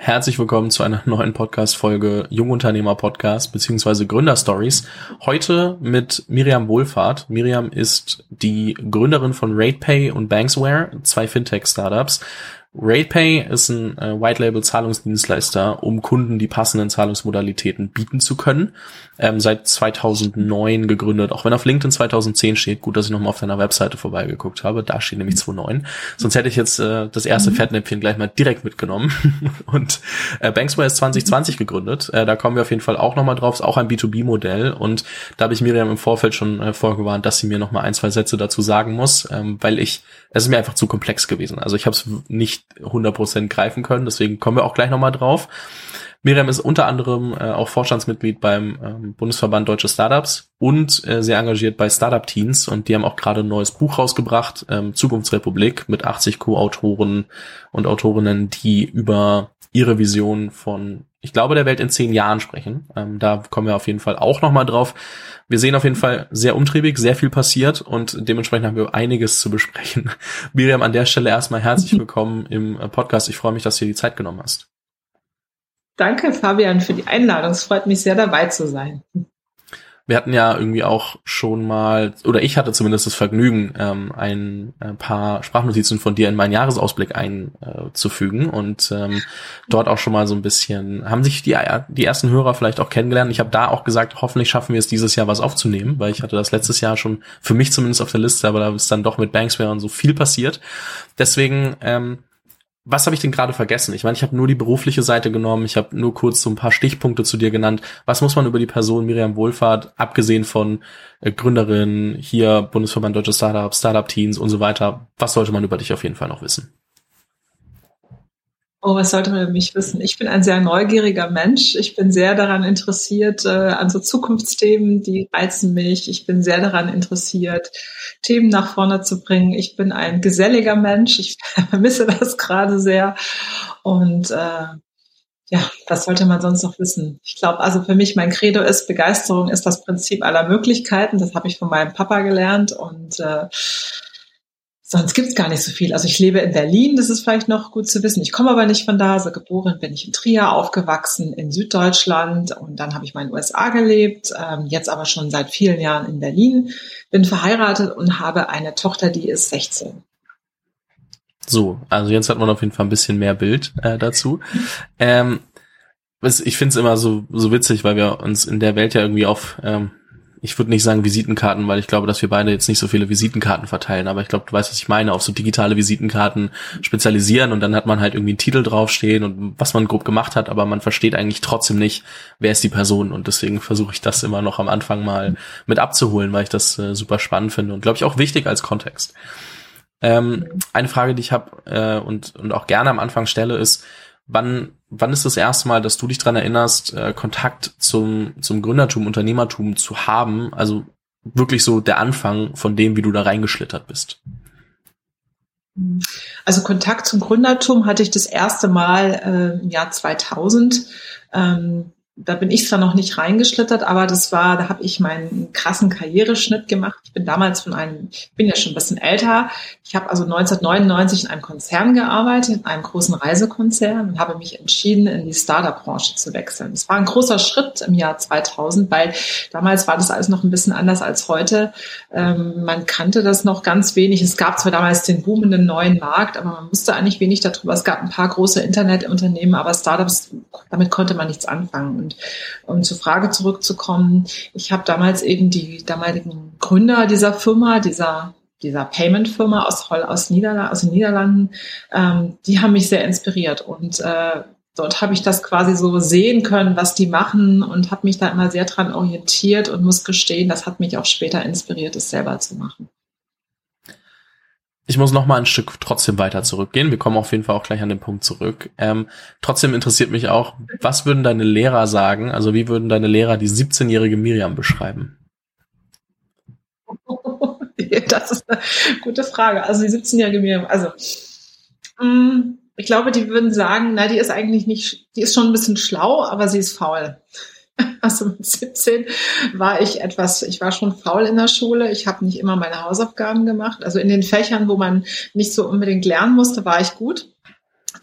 Herzlich willkommen zu einer neuen Podcast-Folge Jungunternehmer Podcast beziehungsweise Gründerstories. Heute mit Miriam Wohlfahrt. Miriam ist die Gründerin von RatePay und Banksware, zwei Fintech-Startups. RatePay ist ein äh, White-Label-Zahlungsdienstleister, um Kunden die passenden Zahlungsmodalitäten bieten zu können. Ähm, seit 2009 gegründet, auch wenn auf LinkedIn 2010 steht. Gut, dass ich nochmal auf deiner Webseite vorbeigeguckt habe. Da steht nämlich 2009. Sonst hätte ich jetzt äh, das erste mhm. Fettnäpfchen gleich mal direkt mitgenommen. und äh, Banksware ist 2020 gegründet. Äh, da kommen wir auf jeden Fall auch nochmal drauf. Ist auch ein B2B-Modell. Und da habe ich Miriam im Vorfeld schon äh, vorgewarnt, dass sie mir nochmal ein, zwei Sätze dazu sagen muss, ähm, weil ich, es ist mir einfach zu komplex gewesen. Also ich habe es nicht 100% greifen können. Deswegen kommen wir auch gleich nochmal drauf. Miriam ist unter anderem äh, auch Vorstandsmitglied beim ähm, Bundesverband Deutsche Startups und äh, sehr engagiert bei Startup Teens und die haben auch gerade ein neues Buch rausgebracht, ähm, Zukunftsrepublik, mit 80 Co-Autoren und Autorinnen, die über ihre Vision von, ich glaube, der Welt in zehn Jahren sprechen. Ähm, da kommen wir auf jeden Fall auch nochmal drauf. Wir sehen auf jeden Fall sehr umtriebig, sehr viel passiert und dementsprechend haben wir einiges zu besprechen. Miriam, an der Stelle erstmal herzlich willkommen im Podcast. Ich freue mich, dass du dir die Zeit genommen hast. Danke, Fabian, für die Einladung. Es freut mich sehr, dabei zu sein. Wir hatten ja irgendwie auch schon mal, oder ich hatte zumindest das Vergnügen, ähm, ein, ein paar Sprachnotizen von dir in meinen Jahresausblick einzufügen äh, und ähm, dort auch schon mal so ein bisschen, haben sich die, die ersten Hörer vielleicht auch kennengelernt. Ich habe da auch gesagt, hoffentlich schaffen wir es dieses Jahr was aufzunehmen, weil ich hatte das letztes Jahr schon für mich zumindest auf der Liste, aber da ist dann doch mit Banksware und so viel passiert. Deswegen ähm, was habe ich denn gerade vergessen? Ich meine, ich habe nur die berufliche Seite genommen, ich habe nur kurz so ein paar Stichpunkte zu dir genannt. Was muss man über die Person Miriam Wohlfahrt, abgesehen von äh, Gründerin, hier Bundesverband Deutsche Startups, Startup Teens und so weiter, was sollte man über dich auf jeden Fall noch wissen? Oh, was sollte man über mich wissen? Ich bin ein sehr neugieriger Mensch. Ich bin sehr daran interessiert, äh, an so Zukunftsthemen, die reizen mich. Ich bin sehr daran interessiert, Themen nach vorne zu bringen. Ich bin ein geselliger Mensch. Ich vermisse das gerade sehr. Und äh, ja, was sollte man sonst noch wissen? Ich glaube, also für mich, mein Credo ist, Begeisterung ist das Prinzip aller Möglichkeiten. Das habe ich von meinem Papa gelernt. Und äh, Sonst gibt's gar nicht so viel. Also ich lebe in Berlin, das ist vielleicht noch gut zu wissen. Ich komme aber nicht von da. Also geboren bin ich in Trier, aufgewachsen in Süddeutschland und dann habe ich mal in den USA gelebt, ähm, jetzt aber schon seit vielen Jahren in Berlin. Bin verheiratet und habe eine Tochter, die ist 16. So, also jetzt hat man auf jeden Fall ein bisschen mehr Bild äh, dazu. Ähm, ich finde es immer so, so witzig, weil wir uns in der Welt ja irgendwie auf ähm, ich würde nicht sagen Visitenkarten, weil ich glaube, dass wir beide jetzt nicht so viele Visitenkarten verteilen, aber ich glaube, du weißt, was ich meine, auf so digitale Visitenkarten spezialisieren und dann hat man halt irgendwie einen Titel draufstehen und was man grob gemacht hat, aber man versteht eigentlich trotzdem nicht, wer ist die Person. Und deswegen versuche ich das immer noch am Anfang mal mit abzuholen, weil ich das äh, super spannend finde und glaube ich auch wichtig als Kontext. Ähm, eine Frage, die ich habe äh, und, und auch gerne am Anfang stelle, ist, wann, wann ist das erste Mal, dass du dich dran erinnerst, äh, Kontakt zum, zum Gründertum, Unternehmertum zu haben? Also wirklich so der Anfang von dem, wie du da reingeschlittert bist. Also Kontakt zum Gründertum hatte ich das erste Mal äh, im Jahr 2000. Ähm, da bin ich zwar noch nicht reingeschlittert, aber das war, da habe ich meinen krassen Karriereschnitt gemacht. Ich bin damals von einem, ich bin ja schon ein bisschen älter. Ich habe also 1999 in einem Konzern gearbeitet, in einem großen Reisekonzern und habe mich entschieden, in die Startup-Branche zu wechseln. Das war ein großer Schritt im Jahr 2000, weil damals war das alles noch ein bisschen anders als heute. Ähm, man kannte das noch ganz wenig. Es gab zwar damals den boomenden neuen Markt, aber man wusste eigentlich wenig darüber. Es gab ein paar große Internetunternehmen, aber Startups, damit konnte man nichts anfangen. Und um zur Frage zurückzukommen, ich habe damals eben die damaligen Gründer dieser Firma, dieser dieser Payment-Firma aus, aus, Niederla aus den Niederlanden, ähm, die haben mich sehr inspiriert und äh, dort habe ich das quasi so sehen können, was die machen und habe mich da immer sehr dran orientiert und muss gestehen, das hat mich auch später inspiriert, es selber zu machen. Ich muss noch mal ein Stück trotzdem weiter zurückgehen. Wir kommen auf jeden Fall auch gleich an den Punkt zurück. Ähm, trotzdem interessiert mich auch, was würden deine Lehrer sagen? Also wie würden deine Lehrer die 17-jährige Miriam beschreiben? Das ist eine gute Frage. Also die 17-jährige Miriam, also mm, ich glaube, die würden sagen, na, die ist eigentlich nicht, die ist schon ein bisschen schlau, aber sie ist faul. Also mit 17 war ich etwas, ich war schon faul in der Schule. Ich habe nicht immer meine Hausaufgaben gemacht. Also in den Fächern, wo man nicht so unbedingt lernen musste, war ich gut.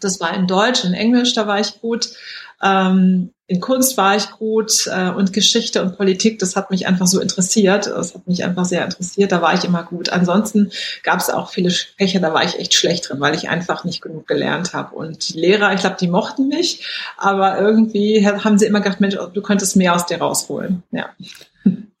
Das war in Deutsch, in Englisch, da war ich gut. Ähm, in Kunst war ich gut äh, und Geschichte und Politik, das hat mich einfach so interessiert. Das hat mich einfach sehr interessiert. Da war ich immer gut. Ansonsten gab es auch viele Fächer, da war ich echt schlecht drin, weil ich einfach nicht genug gelernt habe. Und die Lehrer, ich glaube, die mochten mich, aber irgendwie haben sie immer gedacht, Mensch, du könntest mehr aus dir rausholen. Ja.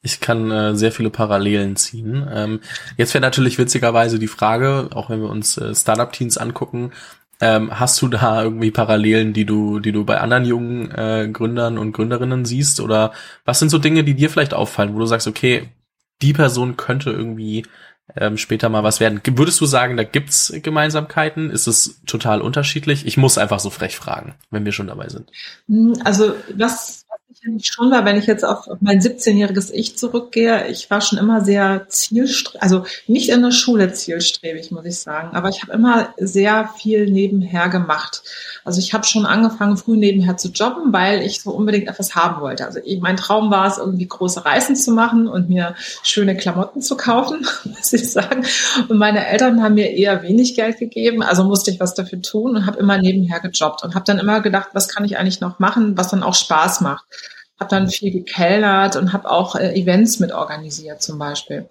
Ich kann äh, sehr viele Parallelen ziehen. Ähm, jetzt wäre natürlich witzigerweise die Frage, auch wenn wir uns äh, Startup-Teams angucken, ähm, hast du da irgendwie Parallelen, die du, die du bei anderen jungen äh, Gründern und Gründerinnen siehst? Oder was sind so Dinge, die dir vielleicht auffallen, wo du sagst, okay, die Person könnte irgendwie ähm, später mal was werden. Würdest du sagen, da gibt's Gemeinsamkeiten? Ist es total unterschiedlich? Ich muss einfach so frech fragen, wenn wir schon dabei sind. Hm, also was sicherlich schon war, wenn ich jetzt auf mein 17-jähriges Ich zurückgehe, ich war schon immer sehr zielstrebig, also nicht in der Schule zielstrebig, muss ich sagen, aber ich habe immer sehr viel nebenher gemacht. Also ich habe schon angefangen, früh nebenher zu jobben, weil ich so unbedingt etwas haben wollte. Also ich, mein Traum war es, irgendwie große Reisen zu machen und mir schöne Klamotten zu kaufen, muss ich sagen. Und meine Eltern haben mir eher wenig Geld gegeben, also musste ich was dafür tun und habe immer nebenher gejobbt und habe dann immer gedacht, was kann ich eigentlich noch machen, was dann auch Spaß macht habe dann viel gekellert und habe auch äh, Events mit organisiert zum Beispiel.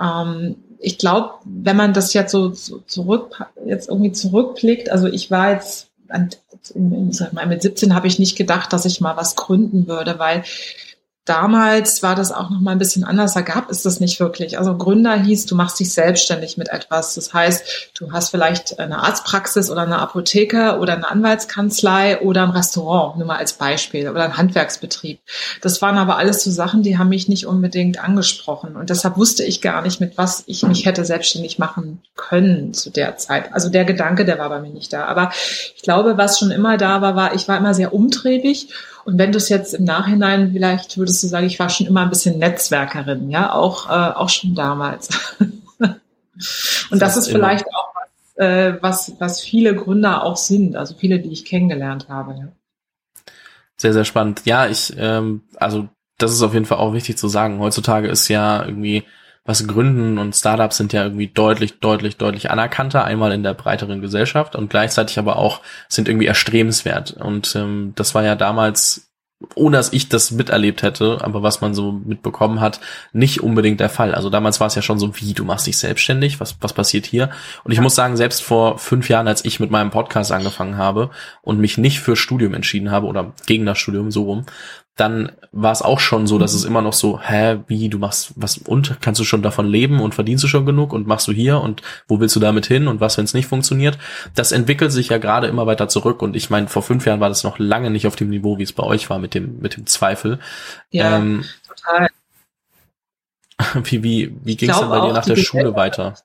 Ähm, ich glaube, wenn man das jetzt so, so zurück, jetzt irgendwie zurückblickt, also ich war jetzt, an, sag mal, mit 17 habe ich nicht gedacht, dass ich mal was gründen würde, weil Damals war das auch noch mal ein bisschen anders. Da gab es das nicht wirklich. Also Gründer hieß, du machst dich selbstständig mit etwas. Das heißt, du hast vielleicht eine Arztpraxis oder eine Apotheke oder eine Anwaltskanzlei oder ein Restaurant, nur mal als Beispiel, oder ein Handwerksbetrieb. Das waren aber alles so Sachen, die haben mich nicht unbedingt angesprochen. Und deshalb wusste ich gar nicht, mit was ich mich hätte selbstständig machen können zu der Zeit. Also der Gedanke, der war bei mir nicht da. Aber ich glaube, was schon immer da war, war, ich war immer sehr umtriebig und wenn du es jetzt im Nachhinein vielleicht würdest du sagen, ich war schon immer ein bisschen Netzwerkerin, ja, auch, äh, auch schon damals. Und das, das ist vielleicht auch was, äh, was, was viele Gründer auch sind, also viele, die ich kennengelernt habe. Ja. Sehr, sehr spannend. Ja, ich, ähm, also das ist auf jeden Fall auch wichtig zu sagen. Heutzutage ist ja irgendwie was Gründen und Startups sind ja irgendwie deutlich, deutlich, deutlich anerkannter, einmal in der breiteren Gesellschaft und gleichzeitig aber auch sind irgendwie erstrebenswert. Und ähm, das war ja damals ohne dass ich das miterlebt hätte, aber was man so mitbekommen hat, nicht unbedingt der Fall. Also damals war es ja schon so, wie, du machst dich selbstständig, was, was passiert hier? Und ich ja. muss sagen, selbst vor fünf Jahren, als ich mit meinem Podcast angefangen habe und mich nicht für Studium entschieden habe oder gegen das Studium so rum, dann war es auch schon so, dass mhm. es immer noch so, hä, wie, du machst was und kannst du schon davon leben und verdienst du schon genug und machst du hier und wo willst du damit hin und was, wenn es nicht funktioniert? Das entwickelt sich ja gerade immer weiter zurück und ich meine, vor fünf Jahren war das noch lange nicht auf dem Niveau, wie es bei euch war mit dem mit dem Zweifel. Ja, ähm, total. Wie wie wie ging es dann bei dir nach der Schule weiter?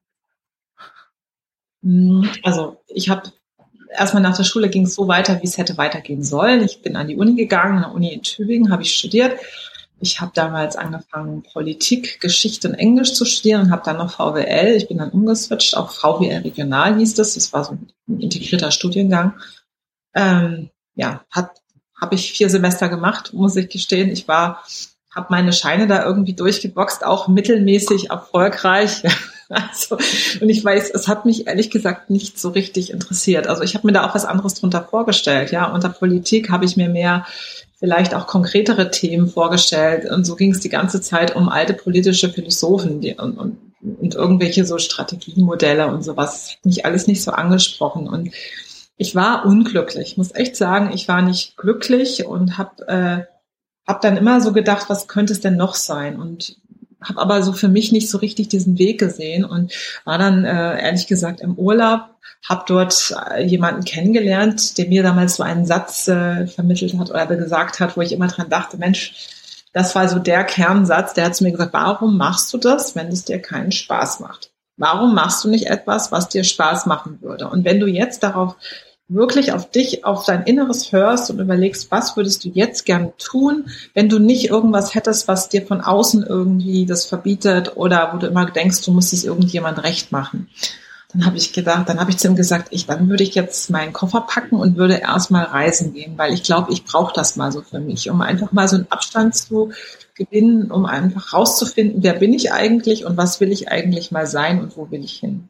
Hm, also ich habe erstmal nach der Schule ging es so weiter, wie es hätte weitergehen sollen. Ich bin an die Uni gegangen, an der Uni in Tübingen habe ich studiert. Ich habe damals angefangen, Politik, Geschichte und Englisch zu studieren und habe dann noch VWL. Ich bin dann umgeswitcht auf VWL Regional hieß das. Das war so ein integrierter Studiengang. Ähm, ja, hat habe ich vier Semester gemacht, muss ich gestehen. Ich war, habe meine Scheine da irgendwie durchgeboxt, auch mittelmäßig erfolgreich. Also, und ich weiß, es hat mich ehrlich gesagt nicht so richtig interessiert. Also ich habe mir da auch was anderes drunter vorgestellt. Ja, unter Politik habe ich mir mehr vielleicht auch konkretere Themen vorgestellt. Und so ging es die ganze Zeit um alte politische Philosophen die, und, und, und irgendwelche so Strategiemodelle und sowas. Das hat mich alles nicht so angesprochen. Und ich war unglücklich. Ich muss echt sagen, ich war nicht glücklich und habe äh, hab dann immer so gedacht, was könnte es denn noch sein? Und habe aber so für mich nicht so richtig diesen Weg gesehen und war dann äh, ehrlich gesagt im Urlaub, habe dort äh, jemanden kennengelernt, der mir damals so einen Satz äh, vermittelt hat oder gesagt hat, wo ich immer dran dachte, Mensch, das war so der Kernsatz, der hat zu mir gesagt, warum machst du das, wenn es dir keinen Spaß macht? Warum machst du nicht etwas, was dir Spaß machen würde? Und wenn du jetzt darauf wirklich auf dich, auf dein Inneres hörst und überlegst, was würdest du jetzt gern tun, wenn du nicht irgendwas hättest, was dir von außen irgendwie das verbietet oder wo du immer denkst, du musst es irgendjemand recht machen. Dann habe ich gedacht, dann habe ich zu ihm gesagt, ich, dann würde ich jetzt meinen Koffer packen und würde erstmal reisen gehen, weil ich glaube, ich brauche das mal so für mich, um einfach mal so einen Abstand zu gewinnen, um einfach rauszufinden, wer bin ich eigentlich und was will ich eigentlich mal sein und wo will ich hin.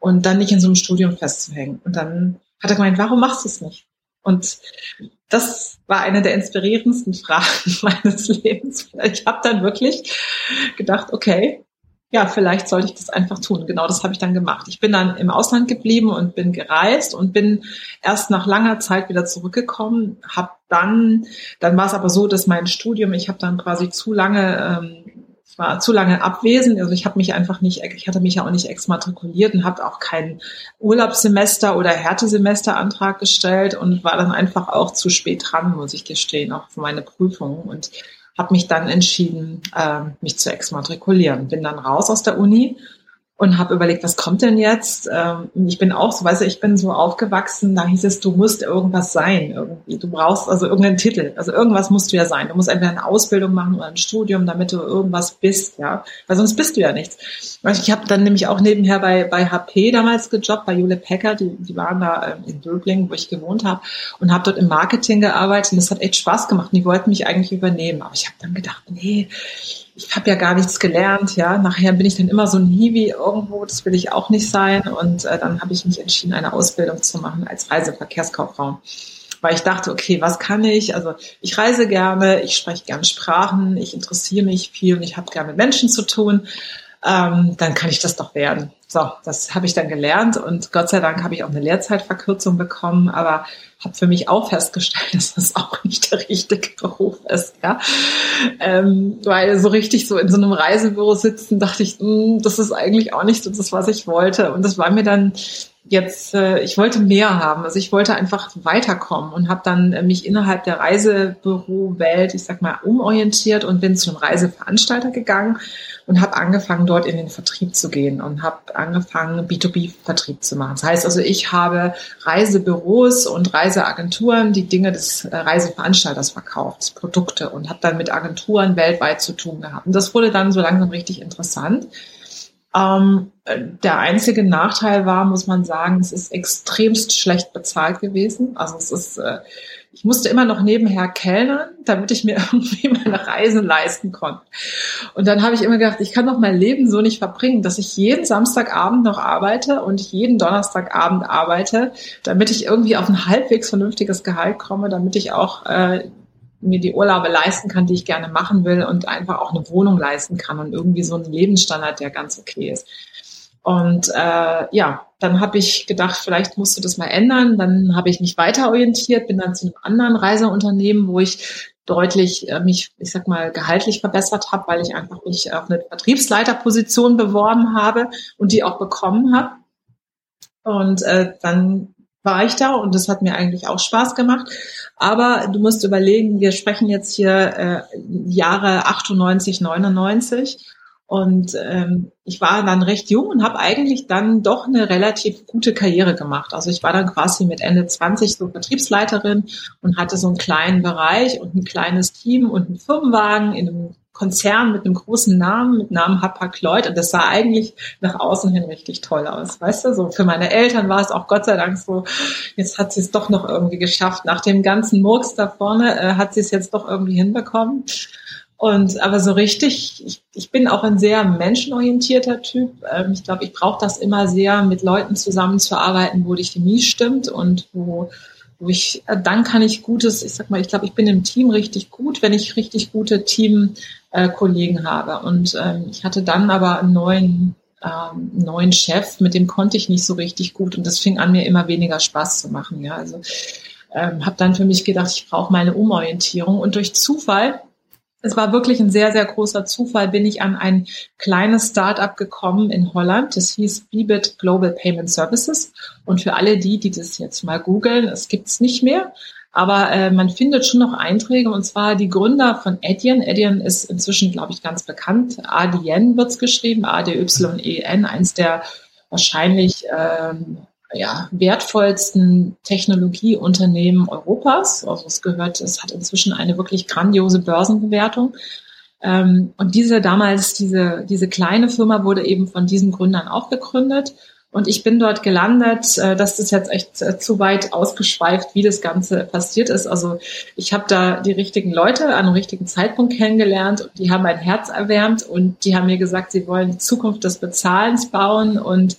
Und dann nicht in so einem Studium festzuhängen. Und dann hat er gemeint, warum machst du es nicht? Und das war eine der inspirierendsten Fragen meines Lebens. Ich habe dann wirklich gedacht, okay, ja, vielleicht sollte ich das einfach tun. Genau das habe ich dann gemacht. Ich bin dann im Ausland geblieben und bin gereist und bin erst nach langer Zeit wieder zurückgekommen. Habe dann, dann war es aber so, dass mein Studium, ich habe dann quasi zu lange ähm, ich war zu lange abwesend, also ich habe mich einfach nicht, ich hatte mich ja auch nicht exmatrikuliert und habe auch keinen Urlaubssemester oder Härtesemesterantrag gestellt und war dann einfach auch zu spät dran, muss ich gestehen, auch für meine Prüfungen und habe mich dann entschieden, äh, mich zu exmatrikulieren. Bin dann raus aus der Uni und habe überlegt, was kommt denn jetzt? Ähm, ich bin auch so, weißt du, ich bin so aufgewachsen, da hieß es, du musst irgendwas sein irgendwie. Du brauchst also irgendeinen Titel. Also irgendwas musst du ja sein. Du musst entweder eine Ausbildung machen oder ein Studium, damit du irgendwas bist, ja. Weil sonst bist du ja nichts. Ich habe dann nämlich auch nebenher bei, bei HP damals gejobbt, bei Jule Packer, die, die waren da ähm, in Döbling, wo ich gewohnt habe, und habe dort im Marketing gearbeitet und das hat echt Spaß gemacht. Und die wollten mich eigentlich übernehmen. Aber ich habe dann gedacht, nee, ich habe ja gar nichts gelernt, ja. Nachher bin ich dann immer so ein Hiwi irgendwo, das will ich auch nicht sein. Und äh, dann habe ich mich entschieden, eine Ausbildung zu machen als Reiseverkehrskauffrau. Weil ich dachte, okay, was kann ich? Also ich reise gerne, ich spreche gerne Sprachen, ich interessiere mich viel und ich habe gerne mit Menschen zu tun. Ähm, dann kann ich das doch werden. So, das habe ich dann gelernt und Gott sei Dank habe ich auch eine Lehrzeitverkürzung bekommen, aber habe für mich auch festgestellt, dass das auch nicht der richtige Beruf ist, ja. Ähm, weil so richtig so in so einem Reisebüro sitzen, dachte ich, mh, hm, das ist eigentlich auch nicht so das, was ich wollte. Und das war mir dann jetzt, äh, ich wollte mehr haben. Also ich wollte einfach weiterkommen und habe dann äh, mich innerhalb der Reisebüro-Welt, ich sag mal, umorientiert und bin zu einem Reiseveranstalter gegangen und habe angefangen, dort in den Vertrieb zu gehen und habe angefangen, B2B-Vertrieb zu machen. Das heißt also, ich habe Reisebüros und Reiseagenturen die Dinge des äh, Reiseveranstalters verkauft, Produkte und habe dann mit Agenturen weltweit zu tun gehabt. Und das wurde dann so langsam richtig interessant. Ähm, der einzige Nachteil war, muss man sagen, es ist extremst schlecht bezahlt gewesen. Also es ist äh, ich musste immer noch nebenher kellnern, damit ich mir irgendwie meine Reisen leisten konnte. Und dann habe ich immer gedacht, ich kann doch mein Leben so nicht verbringen, dass ich jeden Samstagabend noch arbeite und jeden Donnerstagabend arbeite, damit ich irgendwie auf ein halbwegs vernünftiges Gehalt komme, damit ich auch äh, mir die Urlaube leisten kann, die ich gerne machen will und einfach auch eine Wohnung leisten kann und irgendwie so einen Lebensstandard, der ganz okay ist. Und äh, ja, dann habe ich gedacht, vielleicht musst du das mal ändern. Dann habe ich mich weiter orientiert, bin dann zu einem anderen Reiseunternehmen, wo ich deutlich äh, mich, ich sag mal, gehaltlich verbessert habe, weil ich einfach mich auf eine Vertriebsleiterposition beworben habe und die auch bekommen habe. Und äh, dann war ich da und das hat mir eigentlich auch Spaß gemacht. Aber du musst überlegen, wir sprechen jetzt hier äh, Jahre 98, 99 und ähm, ich war dann recht jung und habe eigentlich dann doch eine relativ gute Karriere gemacht. Also ich war dann quasi mit Ende 20 so Vertriebsleiterin und hatte so einen kleinen Bereich und ein kleines Team und einen Firmenwagen in einem Konzern mit einem großen Namen, mit Namen Hapag-Lloyd. Und das sah eigentlich nach außen hin richtig toll aus. Weißt du, so für meine Eltern war es auch Gott sei Dank so, jetzt hat sie es doch noch irgendwie geschafft. Nach dem ganzen Murks da vorne äh, hat sie es jetzt doch irgendwie hinbekommen. Und aber so richtig, ich, ich bin auch ein sehr menschenorientierter Typ. Ähm, ich glaube, ich brauche das immer sehr, mit Leuten zusammenzuarbeiten, wo die Chemie stimmt und wo, wo ich, äh, dann kann ich gutes, ich sag mal, ich glaube, ich bin im Team richtig gut, wenn ich richtig gute Teamkollegen äh, habe. Und ähm, ich hatte dann aber einen neuen ähm, neuen Chef, mit dem konnte ich nicht so richtig gut und das fing an, mir immer weniger Spaß zu machen. Ja, also ähm, habe dann für mich gedacht, ich brauche meine Umorientierung und durch Zufall es war wirklich ein sehr, sehr großer Zufall, bin ich an ein kleines Start-up gekommen in Holland. Das hieß Bibit Global Payment Services. Und für alle die, die das jetzt mal googeln, es gibt's nicht mehr. Aber äh, man findet schon noch Einträge, und zwar die Gründer von Adyen. Adyen ist inzwischen, glaube ich, ganz bekannt. Adyen wird's geschrieben, A-D-Y-E-N, eins der wahrscheinlich ähm, ja, wertvollsten Technologieunternehmen Europas. Also es gehört, es hat inzwischen eine wirklich grandiose Börsenbewertung. Ähm, und diese damals, diese, diese kleine Firma wurde eben von diesen Gründern auch gegründet. Und ich bin dort gelandet. Äh, das ist jetzt echt äh, zu weit ausgeschweift, wie das Ganze passiert ist. Also ich habe da die richtigen Leute an einem richtigen Zeitpunkt kennengelernt und die haben mein Herz erwärmt und die haben mir gesagt, sie wollen die Zukunft des Bezahlens bauen und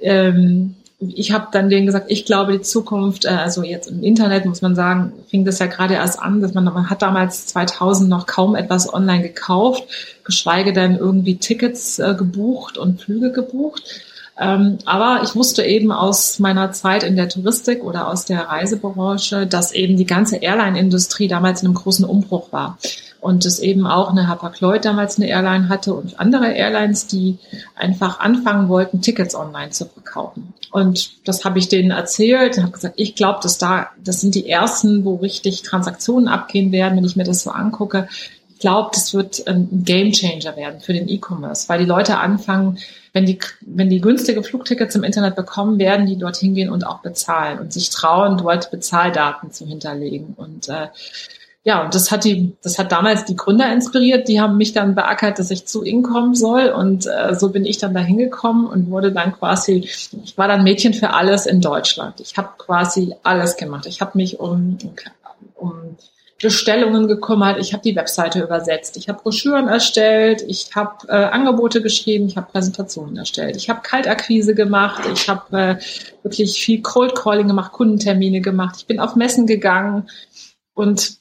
ähm, ich habe dann denen gesagt, ich glaube die Zukunft, äh, also jetzt im Internet muss man sagen, fing das ja gerade erst an, dass man, man hat damals 2000 noch kaum etwas online gekauft, geschweige denn irgendwie Tickets gebucht und Flüge gebucht. Ähm, aber ich wusste eben aus meiner Zeit in der Touristik oder aus der Reisebranche, dass eben die ganze Airline-Industrie damals in einem großen Umbruch war und es eben auch eine Hapag-Lloyd damals eine Airline hatte und andere Airlines, die einfach anfangen wollten, Tickets online zu verkaufen. Und das habe ich denen erzählt und habe gesagt, ich glaube, dass da, das sind die ersten, wo richtig Transaktionen abgehen werden, wenn ich mir das so angucke. Glaube, das wird ein Game Changer werden für den E-Commerce, weil die Leute anfangen, wenn die, wenn die günstige Flugtickets im Internet bekommen, werden die dorthin gehen und auch bezahlen und sich trauen, dort Bezahldaten zu hinterlegen. Und äh, ja, und das hat die, das hat damals die Gründer inspiriert. Die haben mich dann beackert, dass ich zu ihnen kommen soll. Und äh, so bin ich dann da hingekommen und wurde dann quasi, ich war dann Mädchen für alles in Deutschland. Ich habe quasi alles gemacht. Ich habe mich um, um Bestellungen gekümmert, ich habe die Webseite übersetzt, ich habe Broschüren erstellt, ich habe äh, Angebote geschrieben, ich habe Präsentationen erstellt, ich habe Kaltakquise gemacht, ich habe äh, wirklich viel Cold Calling gemacht, Kundentermine gemacht, ich bin auf Messen gegangen. Und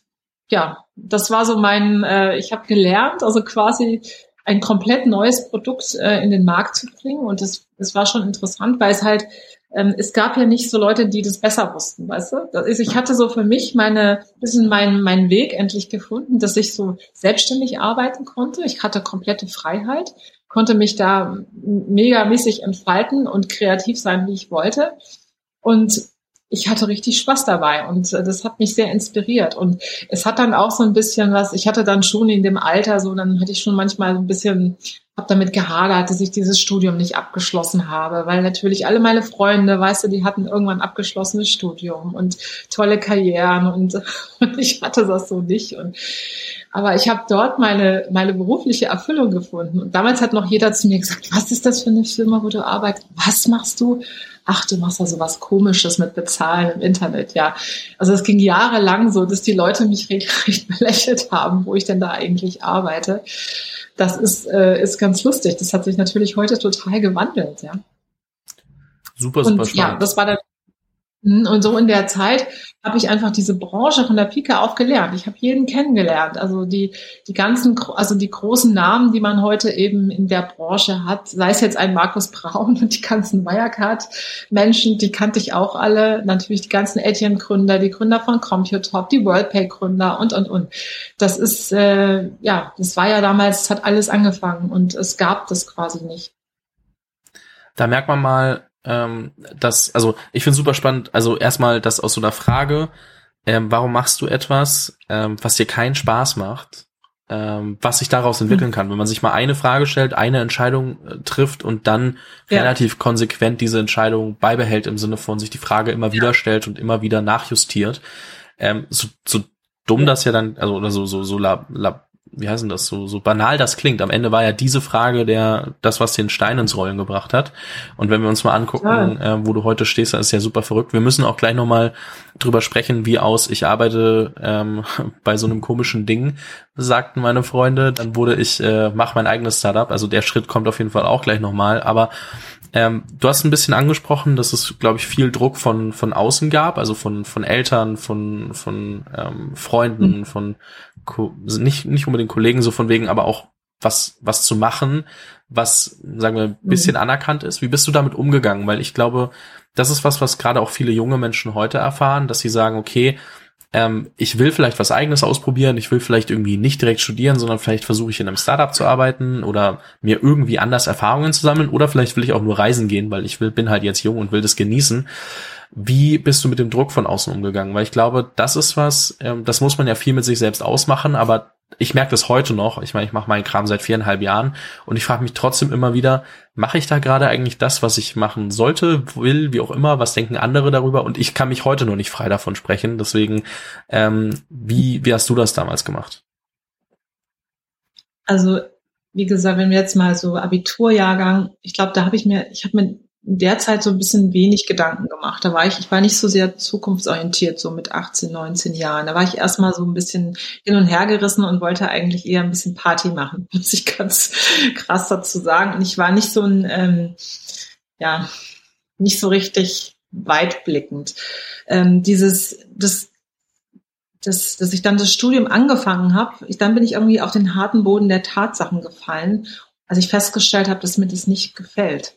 ja, das war so mein, äh, ich habe gelernt, also quasi ein komplett neues Produkt äh, in den Markt zu bringen. Und das, das war schon interessant, weil es halt, es gab ja nicht so Leute, die das besser wussten, weißt du? Ist, ich hatte so für mich meine, bisschen meinen meinen Weg endlich gefunden, dass ich so selbstständig arbeiten konnte. Ich hatte komplette Freiheit, konnte mich da megamäßig entfalten und kreativ sein, wie ich wollte. Und ich hatte richtig Spaß dabei und äh, das hat mich sehr inspiriert. Und es hat dann auch so ein bisschen was, ich hatte dann schon in dem Alter so, dann hatte ich schon manchmal so ein bisschen, habe damit gehadert, dass ich dieses Studium nicht abgeschlossen habe, weil natürlich alle meine Freunde, weißt du, die hatten irgendwann abgeschlossenes Studium und tolle Karrieren und, und ich hatte das so nicht. Und aber ich habe dort meine, meine berufliche Erfüllung gefunden. Und damals hat noch jeder zu mir gesagt, was ist das für eine Firma, wo du arbeitest? Was machst du? Ach, du machst da so was Komisches mit Bezahlen im Internet, ja. Also es ging jahrelang so, dass die Leute mich regelrecht belächelt haben, wo ich denn da eigentlich arbeite. Das ist, äh, ist ganz lustig. Das hat sich natürlich heute total gewandelt, ja. Super, super Und, spannend. Ja, das war dann und so in der Zeit habe ich einfach diese Branche von der Pike auf gelernt. Ich habe jeden kennengelernt. Also die, die ganzen, also die großen Namen, die man heute eben in der Branche hat, sei es jetzt ein Markus Braun und die ganzen Wirecard-Menschen, die kannte ich auch alle. Natürlich die ganzen Etienne-Gründer, die Gründer von Computop, die WorldPay-Gründer und, und, und. Das ist, äh, ja, das war ja damals, hat alles angefangen und es gab das quasi nicht. Da merkt man mal, ähm, das, also ich finde super spannend, also erstmal das aus so einer Frage, ähm, warum machst du etwas, ähm, was dir keinen Spaß macht, ähm, was sich daraus entwickeln mhm. kann, wenn man sich mal eine Frage stellt, eine Entscheidung äh, trifft und dann ja. relativ konsequent diese Entscheidung beibehält im Sinne von sich die Frage immer wieder stellt und immer wieder nachjustiert. Ähm, so, so dumm das ja dann, also oder so so so la, la, wie heißen das, so, so banal das klingt. Am Ende war ja diese Frage der, das, was den Stein ins Rollen gebracht hat. Und wenn wir uns mal angucken, ja. äh, wo du heute stehst, das ist ja super verrückt. Wir müssen auch gleich nochmal drüber sprechen, wie aus, ich arbeite ähm, bei so einem komischen Ding, sagten meine Freunde. Dann wurde ich, äh, mach mein eigenes Startup. Also der Schritt kommt auf jeden Fall auch gleich nochmal. Aber ähm, du hast ein bisschen angesprochen, dass es, glaube ich, viel Druck von von außen gab, also von von Eltern, von von ähm, Freunden, mhm. von nicht nicht unbedingt Kollegen, so von wegen, aber auch was was zu machen, was sagen wir ein bisschen mhm. anerkannt ist. Wie bist du damit umgegangen? Weil ich glaube, das ist was, was gerade auch viele junge Menschen heute erfahren, dass sie sagen, okay, ähm, ich will vielleicht was eigenes ausprobieren, ich will vielleicht irgendwie nicht direkt studieren, sondern vielleicht versuche ich in einem Startup zu arbeiten oder mir irgendwie anders Erfahrungen zu sammeln oder vielleicht will ich auch nur reisen gehen, weil ich will, bin halt jetzt jung und will das genießen. Wie bist du mit dem Druck von außen umgegangen? Weil ich glaube, das ist was, ähm, das muss man ja viel mit sich selbst ausmachen, aber ich merke das heute noch. Ich meine, ich mache meinen Kram seit viereinhalb Jahren und ich frage mich trotzdem immer wieder, mache ich da gerade eigentlich das, was ich machen sollte, will, wie auch immer, was denken andere darüber? Und ich kann mich heute noch nicht frei davon sprechen. Deswegen, ähm, wie, wie hast du das damals gemacht? Also, wie gesagt, wenn wir jetzt mal so Abiturjahrgang, ich glaube, da habe ich mir, ich habe mir derzeit so ein bisschen wenig Gedanken gemacht. Da war ich, ich war nicht so sehr zukunftsorientiert, so mit 18, 19 Jahren. Da war ich erstmal so ein bisschen hin und her gerissen und wollte eigentlich eher ein bisschen Party machen, muss ich ganz krass dazu sagen. Und ich war nicht so ein, ähm, ja, nicht so richtig weitblickend. Ähm, dieses, das, das, dass ich dann das Studium angefangen habe, ich, dann bin ich irgendwie auf den harten Boden der Tatsachen gefallen, als ich festgestellt habe, dass mir das nicht gefällt.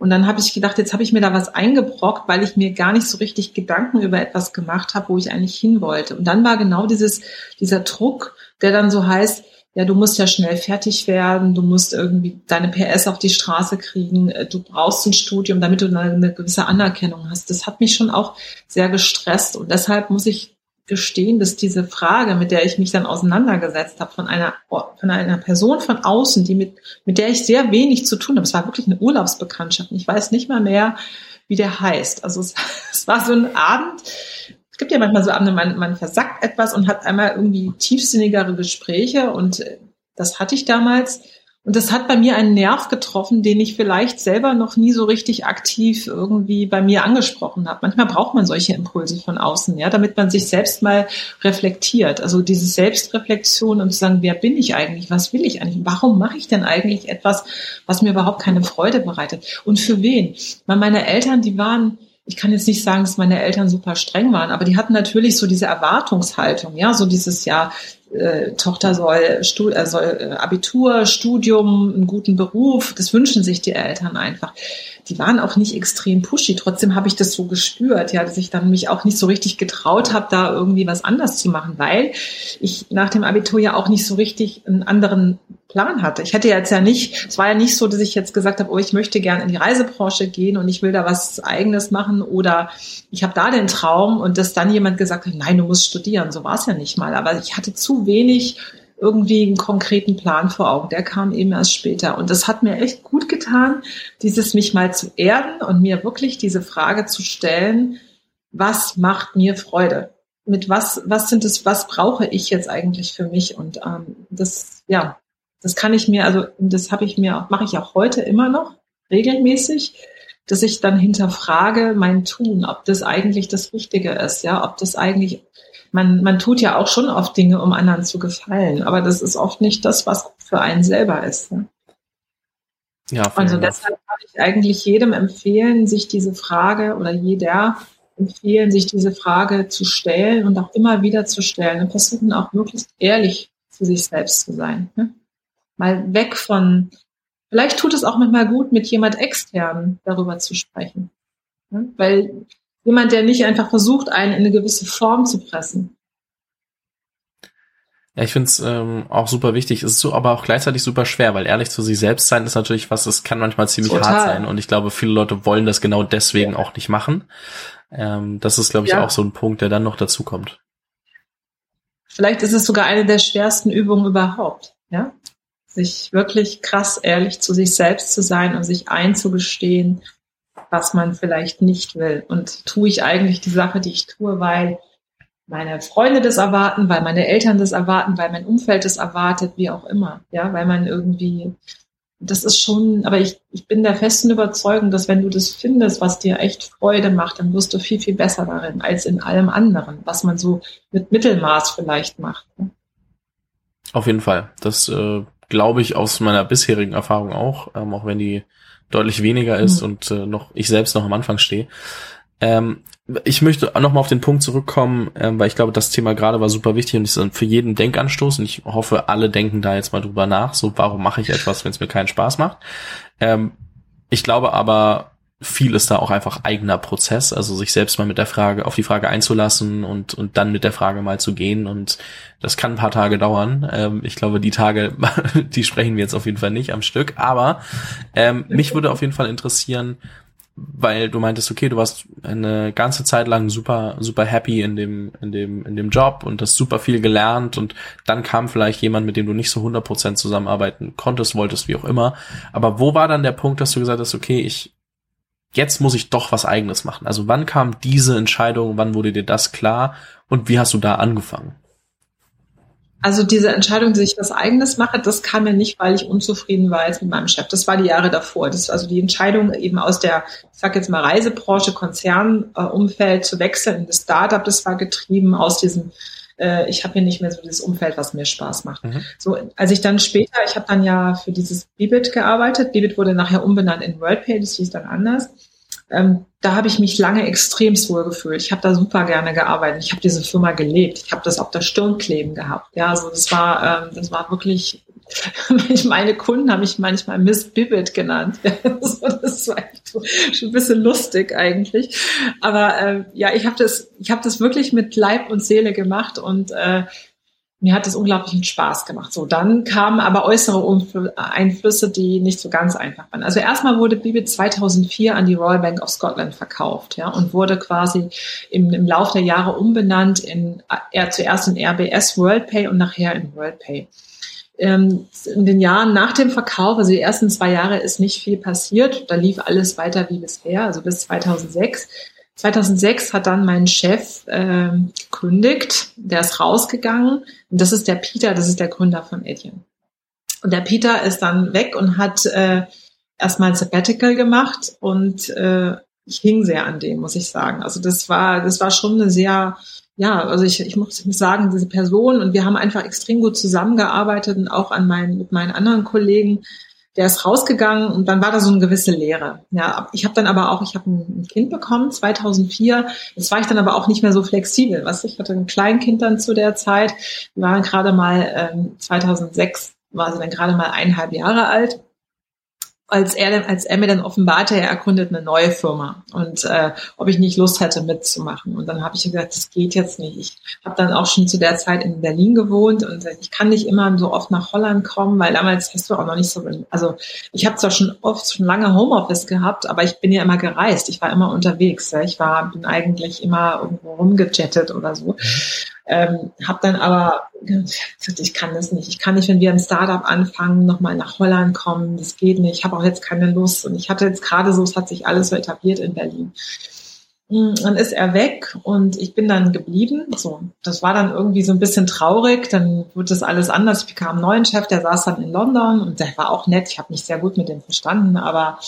Und dann habe ich gedacht, jetzt habe ich mir da was eingebrockt, weil ich mir gar nicht so richtig Gedanken über etwas gemacht habe, wo ich eigentlich hin wollte. Und dann war genau dieses, dieser Druck, der dann so heißt, ja, du musst ja schnell fertig werden, du musst irgendwie deine PS auf die Straße kriegen, äh, du brauchst ein Studium, damit du eine gewisse Anerkennung hast. Das hat mich schon auch sehr gestresst und deshalb muss ich gestehen, dass diese Frage, mit der ich mich dann auseinandergesetzt habe, von einer, von einer Person von außen, die mit, mit der ich sehr wenig zu tun habe, es war wirklich eine Urlaubsbekanntschaft. Ich weiß nicht mal mehr, wie der heißt. Also es, es war so ein Abend, es gibt ja manchmal so Abende, man, man versackt etwas und hat einmal irgendwie tiefsinnigere Gespräche und äh, das hatte ich damals und das hat bei mir einen Nerv getroffen, den ich vielleicht selber noch nie so richtig aktiv irgendwie bei mir angesprochen habe. Manchmal braucht man solche Impulse von außen, ja, damit man sich selbst mal reflektiert. Also diese Selbstreflexion und zu sagen, wer bin ich eigentlich? Was will ich eigentlich? Warum mache ich denn eigentlich etwas, was mir überhaupt keine Freude bereitet? Und für wen? Weil meine Eltern, die waren ich kann jetzt nicht sagen, dass meine Eltern super streng waren, aber die hatten natürlich so diese Erwartungshaltung, ja, so dieses Jahr, äh, Tochter soll, Stud äh, soll äh, Abitur, Studium, einen guten Beruf, das wünschen sich die Eltern einfach. Die waren auch nicht extrem pushy, trotzdem habe ich das so gespürt, ja, dass ich dann mich auch nicht so richtig getraut habe, da irgendwie was anders zu machen, weil ich nach dem Abitur ja auch nicht so richtig einen anderen Plan hatte. Ich hätte jetzt ja nicht, es war ja nicht so, dass ich jetzt gesagt habe, oh, ich möchte gerne in die Reisebranche gehen und ich will da was eigenes machen oder ich habe da den Traum und dass dann jemand gesagt hat, nein, du musst studieren. So war es ja nicht mal. Aber ich hatte zu wenig irgendwie einen konkreten Plan vor Augen. Der kam eben erst später. Und das hat mir echt gut getan, dieses mich mal zu erden und mir wirklich diese Frage zu stellen, was macht mir Freude? Mit was, was sind es, was brauche ich jetzt eigentlich für mich? Und ähm, das, ja, das kann ich mir, also das habe ich mir, mache ich auch heute immer noch regelmäßig, dass ich dann hinterfrage mein Tun, ob das eigentlich das Richtige ist, ja, ob das eigentlich, man, man tut ja auch schon oft Dinge, um anderen zu gefallen, aber das ist oft nicht das, was für einen selber ist. Ne? Ja, also deshalb kann ich eigentlich jedem empfehlen, sich diese Frage oder jeder empfehlen, sich diese Frage zu stellen und auch immer wieder zu stellen und versuchen auch möglichst ehrlich zu sich selbst zu sein. Ne? mal weg von, vielleicht tut es auch manchmal gut, mit jemand extern darüber zu sprechen. Ja? Weil jemand, der nicht einfach versucht, einen in eine gewisse Form zu pressen. Ja, ich finde es ähm, auch super wichtig. Es ist so, aber auch gleichzeitig super schwer, weil ehrlich zu sich selbst sein ist natürlich was, das kann manchmal ziemlich Total. hart sein. Und ich glaube, viele Leute wollen das genau deswegen ja. auch nicht machen. Ähm, das ist, glaube ich, ja. auch so ein Punkt, der dann noch dazu kommt. Vielleicht ist es sogar eine der schwersten Übungen überhaupt. Ja, sich wirklich krass ehrlich zu sich selbst zu sein und sich einzugestehen, was man vielleicht nicht will. Und tue ich eigentlich die Sache, die ich tue, weil meine Freunde das erwarten, weil meine Eltern das erwarten, weil mein Umfeld das erwartet, wie auch immer. Ja, weil man irgendwie, das ist schon, aber ich, ich bin der festen Überzeugung, dass wenn du das findest, was dir echt Freude macht, dann wirst du viel, viel besser darin als in allem anderen, was man so mit Mittelmaß vielleicht macht. Ne? Auf jeden Fall. Das äh, glaube ich, aus meiner bisherigen Erfahrung auch, ähm, auch wenn die deutlich weniger ist mhm. und äh, noch ich selbst noch am Anfang stehe. Ähm, ich möchte noch mal auf den Punkt zurückkommen, ähm, weil ich glaube, das Thema gerade war super wichtig und ist für jeden Denkanstoß und ich hoffe, alle denken da jetzt mal drüber nach, so warum mache ich etwas, wenn es mir keinen Spaß macht. Ähm, ich glaube aber, viel ist da auch einfach eigener Prozess, also sich selbst mal mit der Frage, auf die Frage einzulassen und, und dann mit der Frage mal zu gehen. Und das kann ein paar Tage dauern. Ähm, ich glaube, die Tage, die sprechen wir jetzt auf jeden Fall nicht am Stück. Aber ähm, mich würde auf jeden Fall interessieren, weil du meintest, okay, du warst eine ganze Zeit lang super, super happy in dem, in dem, in dem Job und hast super viel gelernt und dann kam vielleicht jemand, mit dem du nicht so 100% zusammenarbeiten konntest, wolltest, wie auch immer. Aber wo war dann der Punkt, dass du gesagt hast, okay, ich, jetzt muss ich doch was eigenes machen. Also wann kam diese Entscheidung, wann wurde dir das klar und wie hast du da angefangen? Also diese Entscheidung, dass ich was eigenes mache, das kam mir nicht, weil ich unzufrieden war jetzt mit meinem Chef. Das war die Jahre davor. Das also die Entscheidung eben aus der, ich sag jetzt mal Reisebranche, Konzernumfeld zu wechseln in das Startup, das war getrieben aus diesem äh, ich habe hier nicht mehr so dieses Umfeld, was mir Spaß macht. Mhm. So, als ich dann später, ich habe dann ja für dieses Bibit gearbeitet. Bibit wurde nachher umbenannt in WorldPay, das hieß dann anders. ähm, da habe ich mich lange extremst wohl gefühlt. Ich habe da super gerne gearbeitet. Ich habe diese Firma gelebt. Ich habe das auf der Stirn kleben gehabt. Ja, also das war, ähm, das war wirklich. Meine Kunden haben mich manchmal Miss Bibbit genannt. das war schon ein bisschen lustig eigentlich. Aber äh, ja, ich habe das, ich habe das wirklich mit Leib und Seele gemacht und äh, mir hat es unglaublichen Spaß gemacht. So, dann kamen aber äußere Einflüsse, die nicht so ganz einfach waren. Also erstmal wurde Bibit 2004 an die Royal Bank of Scotland verkauft, ja, und wurde quasi im, im Lauf der Jahre umbenannt in, er zuerst in RBS WorldPay und nachher in WorldPay. Ähm, in den Jahren nach dem Verkauf, also die ersten zwei Jahre ist nicht viel passiert. Da lief alles weiter wie bisher, also bis 2006. 2006 hat dann mein Chef äh, gekündigt, der ist rausgegangen und das ist der Peter, das ist der Gründer von Etienne. Und der Peter ist dann weg und hat äh, erstmal ein Sabbatical gemacht und äh, ich hing sehr an dem, muss ich sagen. Also das war, das war schon eine sehr, ja, also ich, ich muss sagen, diese Person und wir haben einfach extrem gut zusammengearbeitet und auch an meinen, mit meinen anderen Kollegen der ist rausgegangen und dann war da so eine gewisse Leere. Ja, ich habe dann aber auch, ich habe ein Kind bekommen 2004. Jetzt war ich dann aber auch nicht mehr so flexibel. Was ich hatte ein Kleinkind dann zu der Zeit. Wir waren gerade mal ähm, 2006 war sie dann gerade mal eineinhalb Jahre alt als er, als er mir dann offenbarte, er gründet eine neue Firma und äh, ob ich nicht Lust hätte mitzumachen. Und dann habe ich gesagt, das geht jetzt nicht. Ich habe dann auch schon zu der Zeit in Berlin gewohnt und ich kann nicht immer so oft nach Holland kommen, weil damals hast du auch noch nicht so, also ich habe zwar schon oft schon lange Homeoffice gehabt, aber ich bin ja immer gereist. Ich war immer unterwegs. Ja. Ich war bin eigentlich immer irgendwo rumgejettet oder so. Ähm, habe dann aber gesagt, ich kann das nicht. Ich kann nicht, wenn wir ein Startup anfangen, nochmal nach Holland kommen. Das geht nicht. Ich habe auch jetzt keine Lust. Und ich hatte jetzt gerade so, es hat sich alles so etabliert in Berlin. Hm, dann ist er weg und ich bin dann geblieben. So, das war dann irgendwie so ein bisschen traurig. Dann wurde das alles anders. Ich bekam einen neuen Chef, der saß dann in London und der war auch nett. Ich habe mich sehr gut mit dem verstanden, aber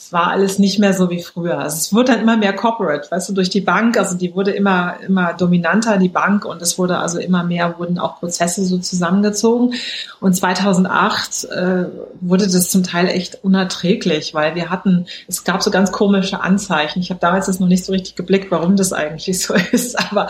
es war alles nicht mehr so wie früher. Also es wurde dann immer mehr corporate, weißt du, durch die Bank, also die wurde immer, immer dominanter, die Bank, und es wurde also immer mehr, wurden auch Prozesse so zusammengezogen. Und 2008 äh, wurde das zum Teil echt unerträglich, weil wir hatten, es gab so ganz komische Anzeichen. Ich habe damals das noch nicht so richtig geblickt, warum das eigentlich so ist, aber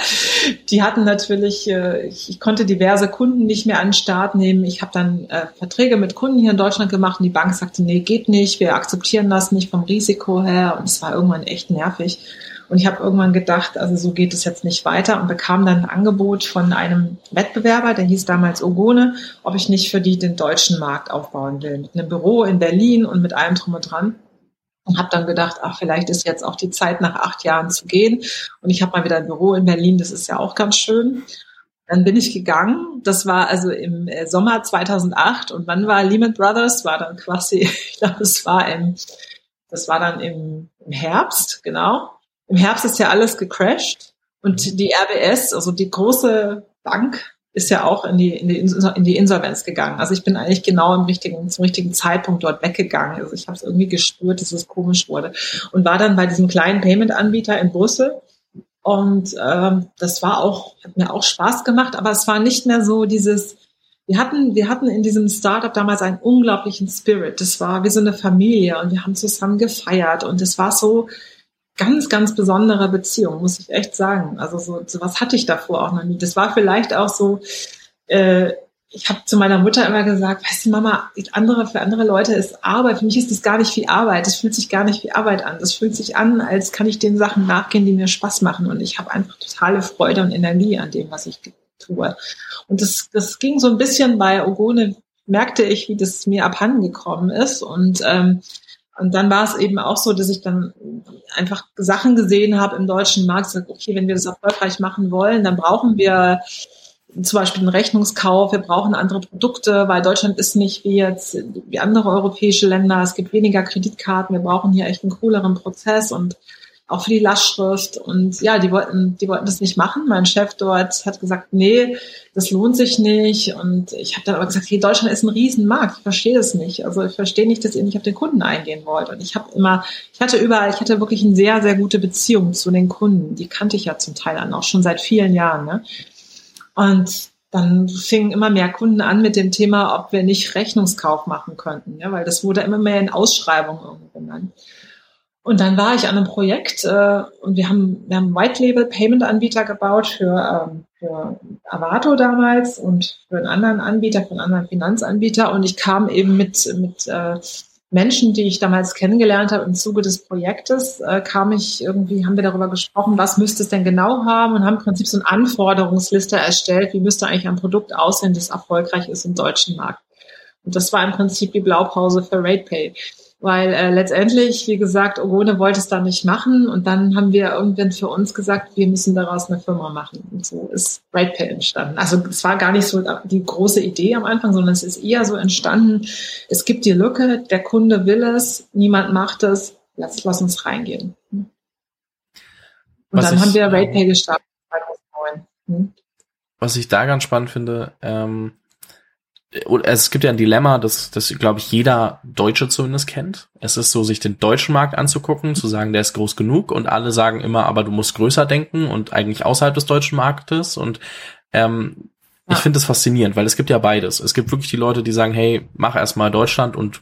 die hatten natürlich, äh, ich, ich konnte diverse Kunden nicht mehr an den Start nehmen. Ich habe dann äh, Verträge mit Kunden hier in Deutschland gemacht und die Bank sagte, nee, geht nicht, wir akzeptieren das nicht vom Risiko her und es war irgendwann echt nervig. Und ich habe irgendwann gedacht, also so geht es jetzt nicht weiter und bekam dann ein Angebot von einem Wettbewerber, der hieß damals Ogone, ob ich nicht für die den deutschen Markt aufbauen will. Mit einem Büro in Berlin und mit allem drum und dran. Und habe dann gedacht, ach, vielleicht ist jetzt auch die Zeit, nach acht Jahren zu gehen. Und ich habe mal wieder ein Büro in Berlin, das ist ja auch ganz schön. Dann bin ich gegangen. Das war also im äh, Sommer 2008 und wann war Lehman Brothers? War dann quasi, ich glaube, es war im das war dann im, im Herbst, genau. Im Herbst ist ja alles gecrashed und mhm. die RBS, also die große Bank, ist ja auch in die, in die, in die Insolvenz gegangen. Also ich bin eigentlich genau im richtigen, zum richtigen Zeitpunkt dort weggegangen. Also ich habe es irgendwie gespürt, dass es komisch wurde. Und war dann bei diesem kleinen Payment-Anbieter in Brüssel. Und ähm, das war auch, hat mir auch Spaß gemacht, aber es war nicht mehr so dieses, wir hatten, wir hatten in diesem Startup damals einen unglaublichen Spirit. Das war wie so eine Familie und wir haben zusammen gefeiert und es war so ganz, ganz besondere Beziehung, muss ich echt sagen. Also so, so was hatte ich davor auch noch nie. Das war vielleicht auch so, äh, ich habe zu meiner Mutter immer gesagt, weißt du, Mama, andere, für andere Leute ist Arbeit, für mich ist das gar nicht wie Arbeit, das fühlt sich gar nicht wie Arbeit an. Das fühlt sich an, als kann ich den Sachen nachgehen, die mir Spaß machen. Und ich habe einfach totale Freude und Energie an dem, was ich tue. Und das, das ging so ein bisschen bei Ogone, merkte ich, wie das mir abhanden gekommen ist. Und, ähm, und dann war es eben auch so, dass ich dann einfach Sachen gesehen habe im deutschen Markt, sag, okay, wenn wir das erfolgreich machen wollen, dann brauchen wir zum Beispiel einen Rechnungskauf, wir brauchen andere Produkte, weil Deutschland ist nicht wie jetzt wie andere europäische Länder, es gibt weniger Kreditkarten, wir brauchen hier echt einen cooleren Prozess und auch für die Lastschrift. Und ja, die wollten, die wollten das nicht machen. Mein Chef dort hat gesagt, nee, das lohnt sich nicht. Und ich habe dann aber gesagt, hey, Deutschland ist ein Riesenmarkt. Ich verstehe das nicht. Also ich verstehe nicht, dass ihr nicht auf den Kunden eingehen wollt. Und ich habe immer, ich hatte überall, ich hatte wirklich eine sehr, sehr gute Beziehung zu den Kunden. Die kannte ich ja zum Teil an, auch schon seit vielen Jahren. Ne? Und dann fingen immer mehr Kunden an mit dem Thema, ob wir nicht Rechnungskauf machen könnten, ja, weil das wurde immer mehr in Ausschreibungen genannt. Und dann war ich an einem Projekt äh, und wir haben, wir haben White Label Payment Anbieter gebaut für, ähm, für Avato damals und für einen anderen Anbieter, für einen anderen Finanzanbieter. Und ich kam eben mit, mit äh, Menschen, die ich damals kennengelernt habe im Zuge des Projektes, äh, kam ich irgendwie, haben wir darüber gesprochen, was müsste es denn genau haben und haben im Prinzip so eine Anforderungsliste erstellt, wie müsste eigentlich ein Produkt aussehen, das erfolgreich ist im deutschen Markt. Und das war im Prinzip die Blaupause für RatePay weil äh, letztendlich, wie gesagt, Ogone wollte es da nicht machen und dann haben wir irgendwann für uns gesagt, wir müssen daraus eine Firma machen. Und so ist RatePay entstanden. Also es war gar nicht so die große Idee am Anfang, sondern es ist eher so entstanden, es gibt die Lücke, der Kunde will es, niemand macht es, lass, lass uns reingehen. Und was dann ich, haben wir RatePay gestartet 2009. Hm? Was ich da ganz spannend finde, ähm, es gibt ja ein Dilemma, das, das glaube ich, jeder Deutsche zumindest kennt. Es ist so, sich den deutschen Markt anzugucken, zu sagen, der ist groß genug und alle sagen immer, aber du musst größer denken und eigentlich außerhalb des deutschen Marktes. Und ähm, ja. ich finde das faszinierend, weil es gibt ja beides. Es gibt wirklich die Leute, die sagen, hey, mach erstmal Deutschland und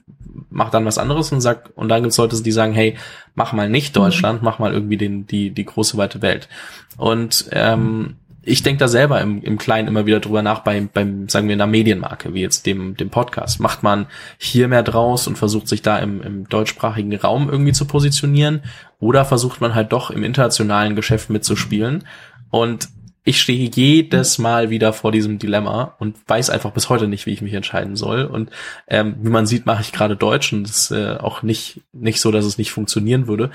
mach dann was anderes und sag, und dann gibt es Leute, die sagen, hey, mach mal nicht Deutschland, mhm. mach mal irgendwie den, die, die große weite Welt. Und ähm, ich denke da selber im, im Kleinen immer wieder drüber nach, beim, beim, sagen wir, einer Medienmarke, wie jetzt dem, dem Podcast. Macht man hier mehr draus und versucht sich da im, im deutschsprachigen Raum irgendwie zu positionieren? Oder versucht man halt doch im internationalen Geschäft mitzuspielen? Und ich stehe jedes Mal wieder vor diesem Dilemma und weiß einfach bis heute nicht, wie ich mich entscheiden soll. Und ähm, wie man sieht, mache ich gerade Deutsch und das ist äh, auch nicht, nicht so, dass es nicht funktionieren würde.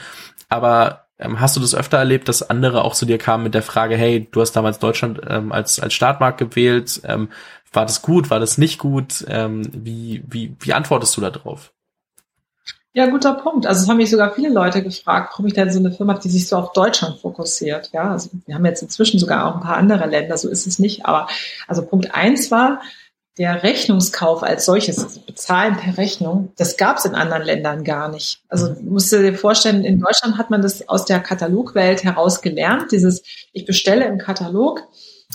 Aber hast du das öfter erlebt, dass andere auch zu dir kamen mit der Frage, hey, du hast damals Deutschland ähm, als, als Startmarkt gewählt, ähm, war das gut, war das nicht gut? Ähm, wie, wie, wie antwortest du da drauf? Ja, guter Punkt. Also es haben mich sogar viele Leute gefragt, warum ich denn so eine Firma habe, die sich so auf Deutschland fokussiert. Ja, also wir haben jetzt inzwischen sogar auch ein paar andere Länder, so ist es nicht. Aber also Punkt eins war, der Rechnungskauf als solches, also Bezahlen per Rechnung, das gab es in anderen Ländern gar nicht. Also musst du dir vorstellen, in Deutschland hat man das aus der Katalogwelt heraus gelernt, dieses ich bestelle im Katalog,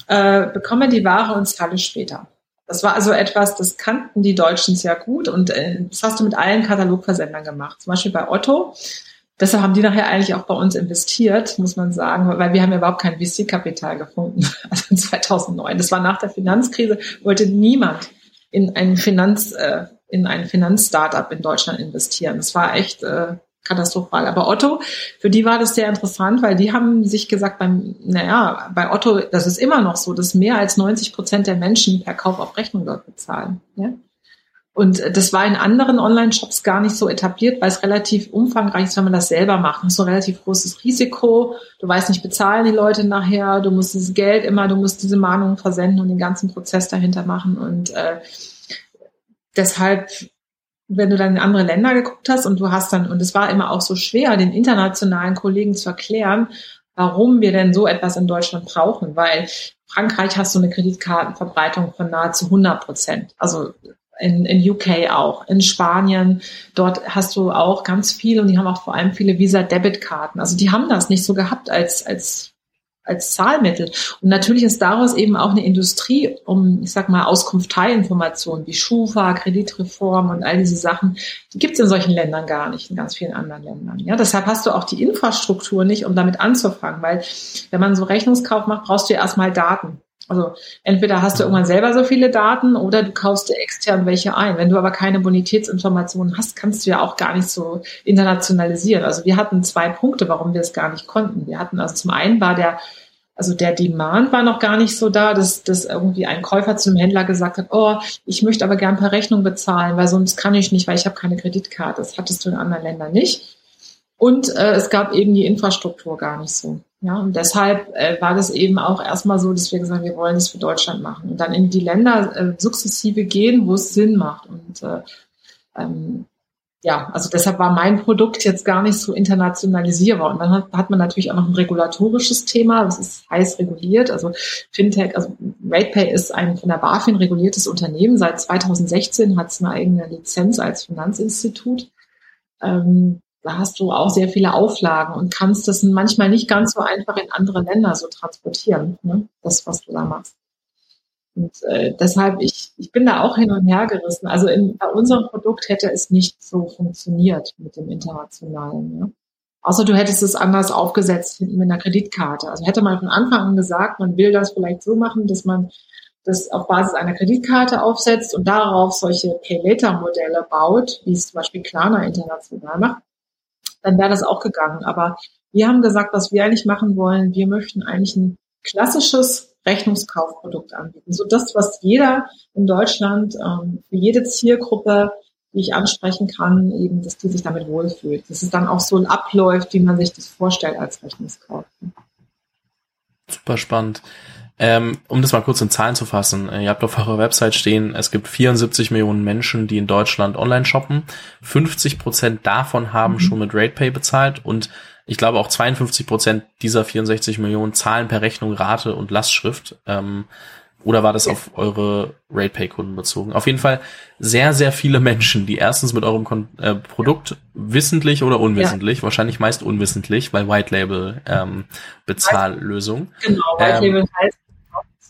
äh, bekomme die Ware und zahle später. Das war also etwas, das kannten die Deutschen sehr gut und äh, das hast du mit allen Katalogversendern gemacht. Zum Beispiel bei Otto Deshalb haben die nachher eigentlich auch bei uns investiert, muss man sagen, weil wir haben ja überhaupt kein VC-Kapital gefunden. Also in 2009. Das war nach der Finanzkrise, wollte niemand in ein Finanz, äh, in ein Finanzstartup in Deutschland investieren. Das war echt äh, katastrophal. Aber Otto, für die war das sehr interessant, weil die haben sich gesagt, beim, naja, bei Otto, das ist immer noch so, dass mehr als 90 Prozent der Menschen per Kauf auf Rechnung dort bezahlen. Ja? Und das war in anderen Online-Shops gar nicht so etabliert, weil es relativ umfangreich ist, wenn man das selber macht. Das ist so ein relativ großes Risiko. Du weißt nicht, bezahlen die Leute nachher. Du musst dieses Geld immer, du musst diese Mahnungen versenden und den ganzen Prozess dahinter machen. Und äh, deshalb, wenn du dann in andere Länder geguckt hast und du hast dann, und es war immer auch so schwer, den internationalen Kollegen zu erklären, warum wir denn so etwas in Deutschland brauchen, weil Frankreich hast du eine Kreditkartenverbreitung von nahezu 100 Prozent. Also in, in UK auch, in Spanien, dort hast du auch ganz viel und die haben auch vor allem viele Visa-Debit-Karten. Also die haben das nicht so gehabt als, als, als Zahlmittel. Und natürlich ist daraus eben auch eine Industrie um, ich sag mal, Auskunfteiinformationen wie Schufa, Kreditreform und all diese Sachen, die gibt es in solchen Ländern gar nicht, in ganz vielen anderen Ländern. Ja, deshalb hast du auch die Infrastruktur nicht, um damit anzufangen, weil wenn man so Rechnungskauf macht, brauchst du ja erstmal Daten. Also entweder hast du irgendwann selber so viele Daten oder du kaufst dir extern welche ein. Wenn du aber keine Bonitätsinformationen hast, kannst du ja auch gar nicht so internationalisieren. Also wir hatten zwei Punkte, warum wir es gar nicht konnten. Wir hatten also zum einen war der also der Demand war noch gar nicht so da, dass, dass irgendwie ein Käufer zu einem Händler gesagt hat, oh, ich möchte aber gern per Rechnung bezahlen, weil sonst kann ich nicht, weil ich habe keine Kreditkarte. Das hattest du in anderen Ländern nicht. Und äh, es gab eben die Infrastruktur gar nicht so. Ja, und deshalb äh, war das eben auch erstmal so, dass wir gesagt haben, wir wollen das für Deutschland machen und dann in die Länder äh, sukzessive gehen, wo es Sinn macht. Und äh, ähm, ja, also deshalb war mein Produkt jetzt gar nicht so internationalisierbar. Und dann hat, hat man natürlich auch noch ein regulatorisches Thema, das ist heiß reguliert. Also Fintech, also RatePay ist ein von der BaFin reguliertes Unternehmen. Seit 2016 hat es eine eigene Lizenz als Finanzinstitut. Ähm, hast du auch sehr viele Auflagen und kannst das manchmal nicht ganz so einfach in andere Länder so transportieren, ne? das, was du da machst. Und äh, deshalb, ich, ich bin da auch hin und her gerissen. Also in, bei unserem Produkt hätte es nicht so funktioniert mit dem Internationalen. Ne? Außer du hättest es anders aufgesetzt mit einer Kreditkarte. Also hätte man von Anfang an gesagt, man will das vielleicht so machen, dass man das auf Basis einer Kreditkarte aufsetzt und darauf solche Pay-Later-Modelle baut, wie es zum Beispiel Klarna international macht, dann wäre das auch gegangen. Aber wir haben gesagt, was wir eigentlich machen wollen, wir möchten eigentlich ein klassisches Rechnungskaufprodukt anbieten. So das, was jeder in Deutschland ähm, für jede Zielgruppe, die ich ansprechen kann, eben, dass die sich damit wohlfühlt. Dass es dann auch so abläuft, wie man sich das vorstellt als Rechnungskauf. Super spannend. Ähm, um das mal kurz in Zahlen zu fassen, äh, ihr habt auf eurer Website stehen, es gibt 74 Millionen Menschen, die in Deutschland online shoppen. 50 Prozent davon haben mhm. schon mit RatePay bezahlt und ich glaube auch 52 Prozent dieser 64 Millionen zahlen per Rechnung Rate und Lastschrift. Ähm, oder war das auf eure RatePay-Kunden bezogen? Auf jeden Fall sehr, sehr viele Menschen, die erstens mit eurem Kon äh, Produkt wissentlich oder unwissentlich, ja. wahrscheinlich meist unwissentlich, weil White Label ähm, Bezahllösung. Genau, White ähm, Label heißt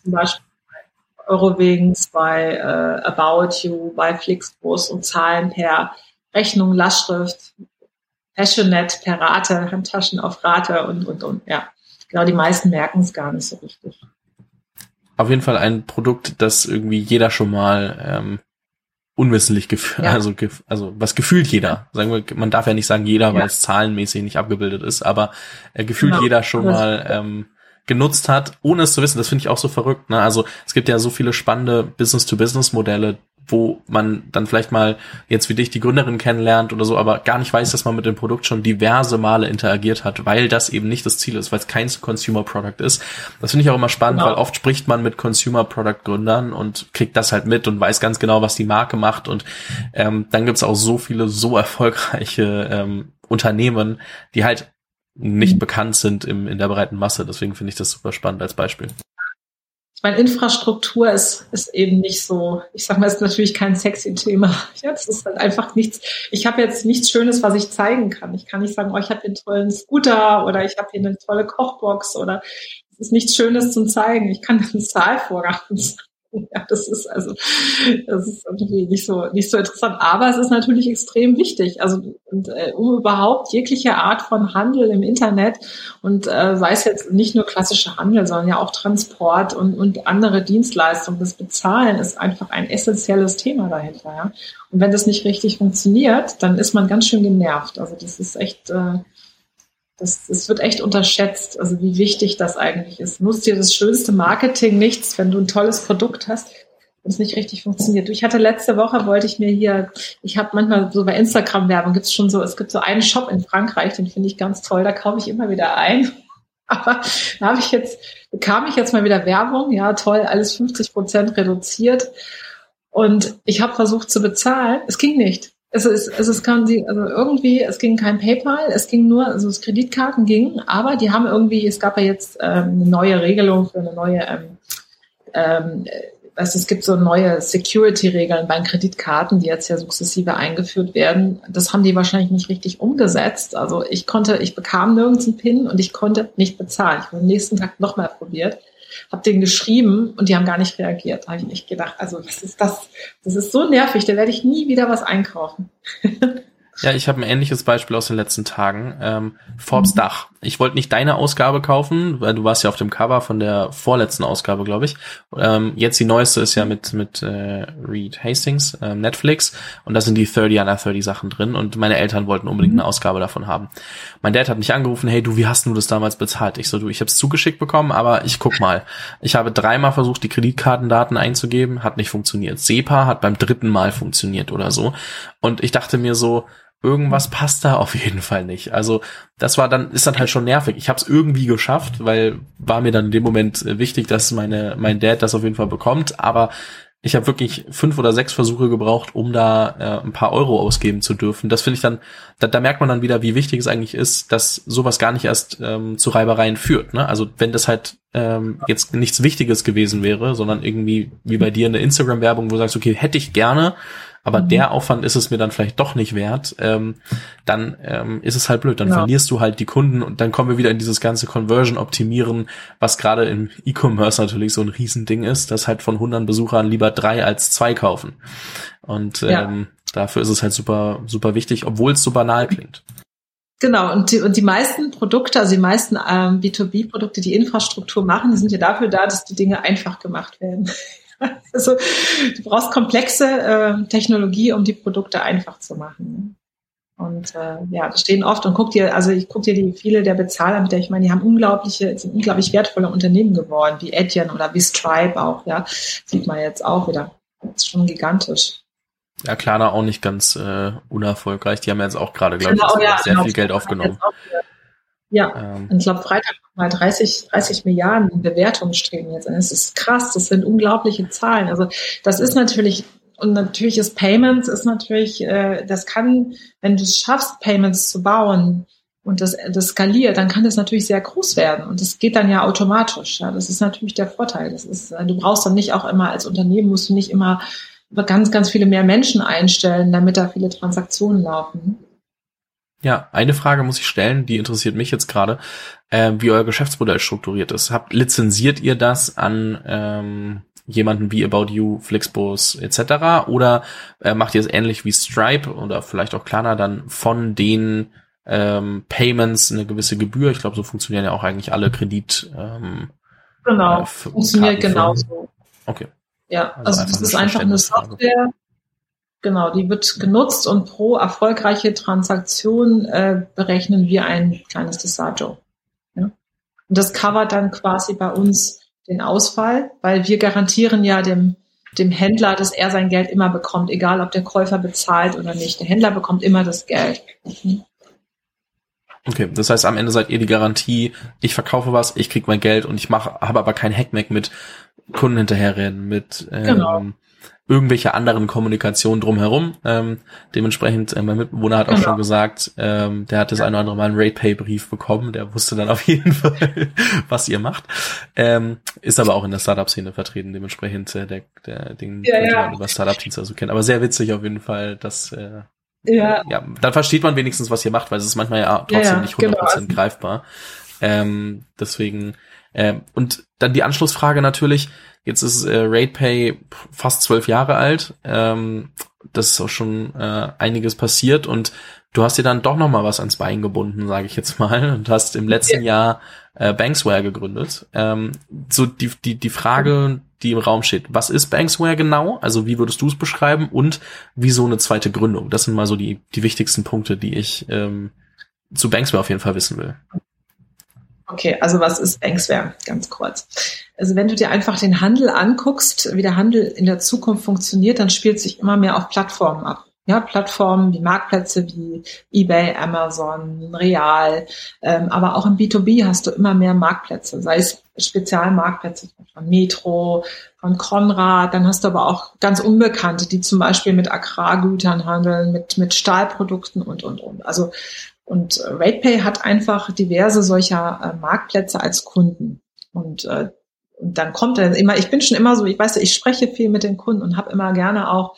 zum Beispiel bei Eurowings, bei äh, About You, bei Flixbus und zahlen per Rechnung, Lastschrift, Passionate per Rate, Handtaschen auf Rate und, und, und, ja. Genau, die meisten merken es gar nicht so richtig. Auf jeden Fall ein Produkt, das irgendwie jeder schon mal ähm, unwissentlich gefühlt, ja. also, also was gefühlt jeder. Sagen wir, man darf ja nicht sagen jeder, ja. weil es zahlenmäßig nicht abgebildet ist, aber äh, gefühlt genau. jeder schon mal ähm, genutzt hat, ohne es zu wissen. Das finde ich auch so verrückt. Ne? Also es gibt ja so viele spannende Business-to-Business-Modelle, wo man dann vielleicht mal jetzt wie dich die Gründerin kennenlernt oder so, aber gar nicht weiß, dass man mit dem Produkt schon diverse Male interagiert hat, weil das eben nicht das Ziel ist, weil es kein Consumer Product ist. Das finde ich auch immer spannend, genau. weil oft spricht man mit Consumer Product Gründern und kriegt das halt mit und weiß ganz genau, was die Marke macht und ähm, dann gibt's auch so viele so erfolgreiche ähm, Unternehmen, die halt nicht mhm. bekannt sind im, in der breiten Masse. Deswegen finde ich das super spannend als Beispiel. Ich meine, Infrastruktur ist, ist eben nicht so, ich sag mal, ist natürlich kein sexy Thema. Jetzt ist halt einfach nichts. Ich habe jetzt nichts Schönes, was ich zeigen kann. Ich kann nicht sagen, oh, ich habe einen tollen Scooter oder ich habe hier eine tolle Kochbox oder es ist nichts Schönes zum zeigen. Ich kann einen Zahlvorgang zeigen. Ja, das ist also, das ist irgendwie nicht so, nicht so interessant. Aber es ist natürlich extrem wichtig. Also, und, äh, um überhaupt jegliche Art von Handel im Internet und äh, sei es jetzt nicht nur klassischer Handel, sondern ja auch Transport und, und andere Dienstleistungen, das Bezahlen ist einfach ein essentielles Thema dahinter. Ja? Und wenn das nicht richtig funktioniert, dann ist man ganz schön genervt. Also, das ist echt, äh, das, das wird echt unterschätzt, also wie wichtig das eigentlich ist. Nutzt dir das schönste Marketing nichts, wenn du ein tolles Produkt hast und es nicht richtig funktioniert. Ich hatte letzte Woche, wollte ich mir hier, ich habe manchmal so bei Instagram-Werbung gibt es schon so, es gibt so einen Shop in Frankreich, den finde ich ganz toll, da kaufe ich immer wieder ein. Aber da habe ich jetzt, bekam ich jetzt mal wieder Werbung, ja toll, alles 50 Prozent reduziert. Und ich habe versucht zu bezahlen, es ging nicht es ist, es ist kann sie, also irgendwie, es ging kein PayPal, es ging nur, also das Kreditkarten gingen, aber die haben irgendwie, es gab ja jetzt ähm, eine neue Regelung für eine neue, ähm, ähm, also es gibt so neue Security-Regeln bei Kreditkarten, die jetzt ja sukzessive eingeführt werden. Das haben die wahrscheinlich nicht richtig umgesetzt. Also ich konnte, ich bekam nirgends einen PIN und ich konnte nicht bezahlen. Ich habe am nächsten Tag nochmal probiert habe denen geschrieben und die haben gar nicht reagiert. Da habe ich nicht gedacht, also was ist das? Das ist so nervig, da werde ich nie wieder was einkaufen. Ja, ich habe ein ähnliches Beispiel aus den letzten Tagen. Ähm, Forbes mhm. Dach. Ich wollte nicht deine Ausgabe kaufen, weil du warst ja auf dem Cover von der vorletzten Ausgabe, glaube ich. Ähm, jetzt die neueste ist ja mit mit äh, Reed Hastings, äh, Netflix, und da sind die 30 under 30 Sachen drin und meine Eltern wollten unbedingt mhm. eine Ausgabe davon haben. Mein Dad hat mich angerufen, hey du, wie hast du das damals bezahlt? Ich so, du, ich habe es zugeschickt bekommen, aber ich guck mal. Ich habe dreimal versucht, die Kreditkartendaten einzugeben, hat nicht funktioniert. SEPA hat beim dritten Mal funktioniert oder so. Und ich dachte mir so, irgendwas passt da auf jeden Fall nicht. Also das war dann, ist dann halt schon nervig. Ich habe es irgendwie geschafft, weil war mir dann in dem Moment äh, wichtig, dass meine, mein Dad das auf jeden Fall bekommt. Aber ich habe wirklich fünf oder sechs Versuche gebraucht, um da äh, ein paar Euro ausgeben zu dürfen. Das finde ich dann, da, da merkt man dann wieder, wie wichtig es eigentlich ist, dass sowas gar nicht erst ähm, zu Reibereien führt. Ne? Also wenn das halt ähm, jetzt nichts Wichtiges gewesen wäre, sondern irgendwie wie bei dir eine Instagram-Werbung, wo du sagst, okay, hätte ich gerne, aber mhm. der Aufwand ist es mir dann vielleicht doch nicht wert, ähm, dann ähm, ist es halt blöd. Dann ja. verlierst du halt die Kunden und dann kommen wir wieder in dieses ganze Conversion-Optimieren, was gerade im E-Commerce natürlich so ein Riesending ist, dass halt von 100 Besuchern lieber drei als zwei kaufen. Und ja. ähm, dafür ist es halt super, super wichtig, obwohl es so banal klingt. Genau, und die, und die meisten Produkte, also die meisten ähm, B2B-Produkte, die Infrastruktur machen, die sind ja dafür da, dass die Dinge einfach gemacht werden. also du brauchst komplexe äh, Technologie, um die Produkte einfach zu machen. Und äh, ja, da stehen oft und guck dir, also ich guck dir die viele der Bezahlanbieter, ich meine, die haben unglaubliche, sind unglaublich wertvolle Unternehmen geworden, wie Etienne oder wie Stripe auch, ja. Sieht man jetzt auch wieder. Das ist schon gigantisch. Ja, Klarna auch nicht ganz äh, unerfolgreich. Die haben jetzt auch gerade, glaube genau, ich, ja, sehr genau, viel Geld aufgenommen. Ja, ähm. ich glaube, Freitag mal 30, 30 Milliarden Bewertungen streben jetzt. Das ist krass, das sind unglaubliche Zahlen. Also das ist natürlich, und natürlich ist Payments, ist natürlich, äh, das kann, wenn du es schaffst, Payments zu bauen, und das, das skaliert, dann kann das natürlich sehr groß werden. Und das geht dann ja automatisch. Ja, das ist natürlich der Vorteil. Das ist, du brauchst dann nicht auch immer als Unternehmen musst du nicht immer ganz, ganz viele mehr Menschen einstellen, damit da viele Transaktionen laufen. Ja, eine Frage muss ich stellen, die interessiert mich jetzt gerade, äh, wie euer Geschäftsmodell strukturiert ist. Habt lizenziert ihr das an ähm, jemanden wie About You, Flixbus etc. Oder äh, macht ihr es ähnlich wie Stripe oder vielleicht auch Klarna dann von den ähm, Payments eine gewisse Gebühr? Ich glaube, so funktionieren ja auch eigentlich alle Kredit. Ähm, genau, äh, funktioniert genauso. Okay. Ja, also, also das ist einfach eine Software. Genau, die wird genutzt und pro erfolgreiche Transaktion äh, berechnen wir ein kleines Desaggio. Ja? Und das covert dann quasi bei uns den Ausfall, weil wir garantieren ja dem, dem Händler, dass er sein Geld immer bekommt, egal ob der Käufer bezahlt oder nicht. Der Händler bekommt immer das Geld. Mhm. Okay, das heißt, am Ende seid ihr die Garantie, ich verkaufe was, ich krieg mein Geld und ich mache, habe aber kein Hackmack mit Kunden hinterherrennen, mit ähm, genau. Irgendwelche anderen Kommunikationen drumherum. Ähm, dementsprechend, äh, mein Mitbewohner hat auch genau. schon gesagt, ähm, der hat das ja. eine oder andere Mal einen RatePay-Brief bekommen, der wusste dann auf jeden Fall, was ihr macht. Ähm, ist aber auch in der Startup-Szene vertreten, dementsprechend äh, der, der Ding ja, ja. man über Startup-Teams also kennt. Aber sehr witzig auf jeden Fall, dass äh, ja. ja, dann versteht man wenigstens, was ihr macht, weil es ist manchmal ja trotzdem ja, nicht 100% genau. Greifbar. Ähm, deswegen, ähm, und dann die Anschlussfrage natürlich, jetzt ist äh, RatePay fast zwölf Jahre alt, ähm, das ist auch schon äh, einiges passiert und du hast dir dann doch noch mal was ans Bein gebunden, sage ich jetzt mal, und hast im letzten ja. Jahr äh, Banksware gegründet. Ähm, so die, die, die Frage, die im Raum steht. Was ist Banksware genau? Also wie würdest du es beschreiben und wieso eine zweite Gründung? Das sind mal so die, die wichtigsten Punkte, die ich ähm, zu Banksware auf jeden Fall wissen will. Okay, also was ist Banksware? Ganz kurz. Also wenn du dir einfach den Handel anguckst, wie der Handel in der Zukunft funktioniert, dann spielt sich immer mehr auf Plattformen ab ja, Plattformen wie Marktplätze wie eBay, Amazon, Real, ähm, aber auch im B2B hast du immer mehr Marktplätze, sei es Spezialmarktplätze von Metro, von Konrad, dann hast du aber auch ganz Unbekannte, die zum Beispiel mit Agrargütern handeln, mit, mit Stahlprodukten und, und, und. Also, und RatePay hat einfach diverse solcher äh, Marktplätze als Kunden. Und äh, und dann kommt er immer, ich bin schon immer so, ich weiß, ich spreche viel mit den Kunden und habe immer gerne auch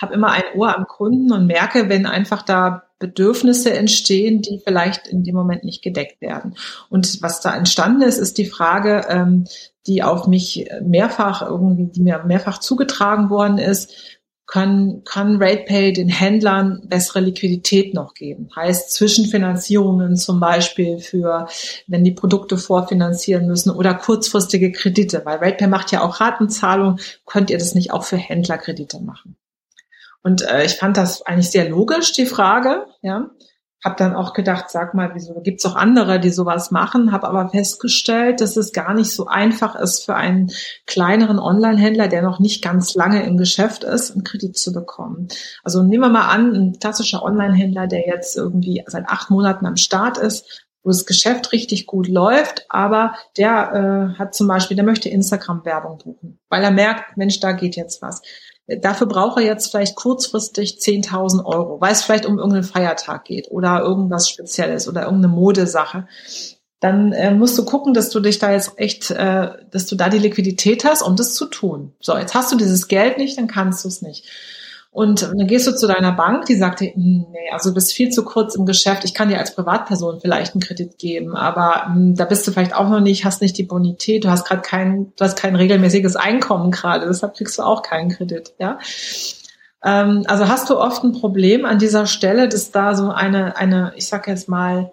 habe immer ein Ohr am Kunden und merke, wenn einfach da Bedürfnisse entstehen, die vielleicht in dem Moment nicht gedeckt werden. Und was da entstanden ist, ist die Frage, ähm, die auf mich mehrfach irgendwie, die mir mehrfach zugetragen worden ist, kann, kann RatePay den Händlern bessere Liquidität noch geben. Heißt Zwischenfinanzierungen zum Beispiel für, wenn die Produkte vorfinanzieren müssen oder kurzfristige Kredite, weil RatePay macht ja auch Ratenzahlung, könnt ihr das nicht auch für Händlerkredite machen? Und äh, ich fand das eigentlich sehr logisch, die Frage, ja. Hab dann auch gedacht, sag mal, wieso gibt's auch andere, die sowas machen, habe aber festgestellt, dass es gar nicht so einfach ist für einen kleineren Online-Händler, der noch nicht ganz lange im Geschäft ist, einen Kredit zu bekommen. Also nehmen wir mal an, ein klassischer Online-Händler, der jetzt irgendwie seit acht Monaten am Start ist, wo das Geschäft richtig gut läuft, aber der äh, hat zum Beispiel, der möchte Instagram-Werbung buchen, weil er merkt, Mensch, da geht jetzt was. Dafür braucht er jetzt vielleicht kurzfristig 10.000 Euro, weil es vielleicht um irgendeinen Feiertag geht oder irgendwas Spezielles oder irgendeine Modesache. Dann äh, musst du gucken, dass du dich da jetzt echt, äh, dass du da die Liquidität hast, um das zu tun. So, jetzt hast du dieses Geld nicht, dann kannst du es nicht. Und dann gehst du zu deiner Bank, die sagt dir, hm, nee, also du bist viel zu kurz im Geschäft. Ich kann dir als Privatperson vielleicht einen Kredit geben, aber mh, hm, da bist du vielleicht auch noch nicht, hast nicht die Bonität, du hast gerade kein, du hast kein regelmäßiges Einkommen gerade, deshalb kriegst du auch keinen Kredit, ja. Ähm, also hast du oft ein Problem an dieser Stelle, dass da so eine, eine, ich sag jetzt mal,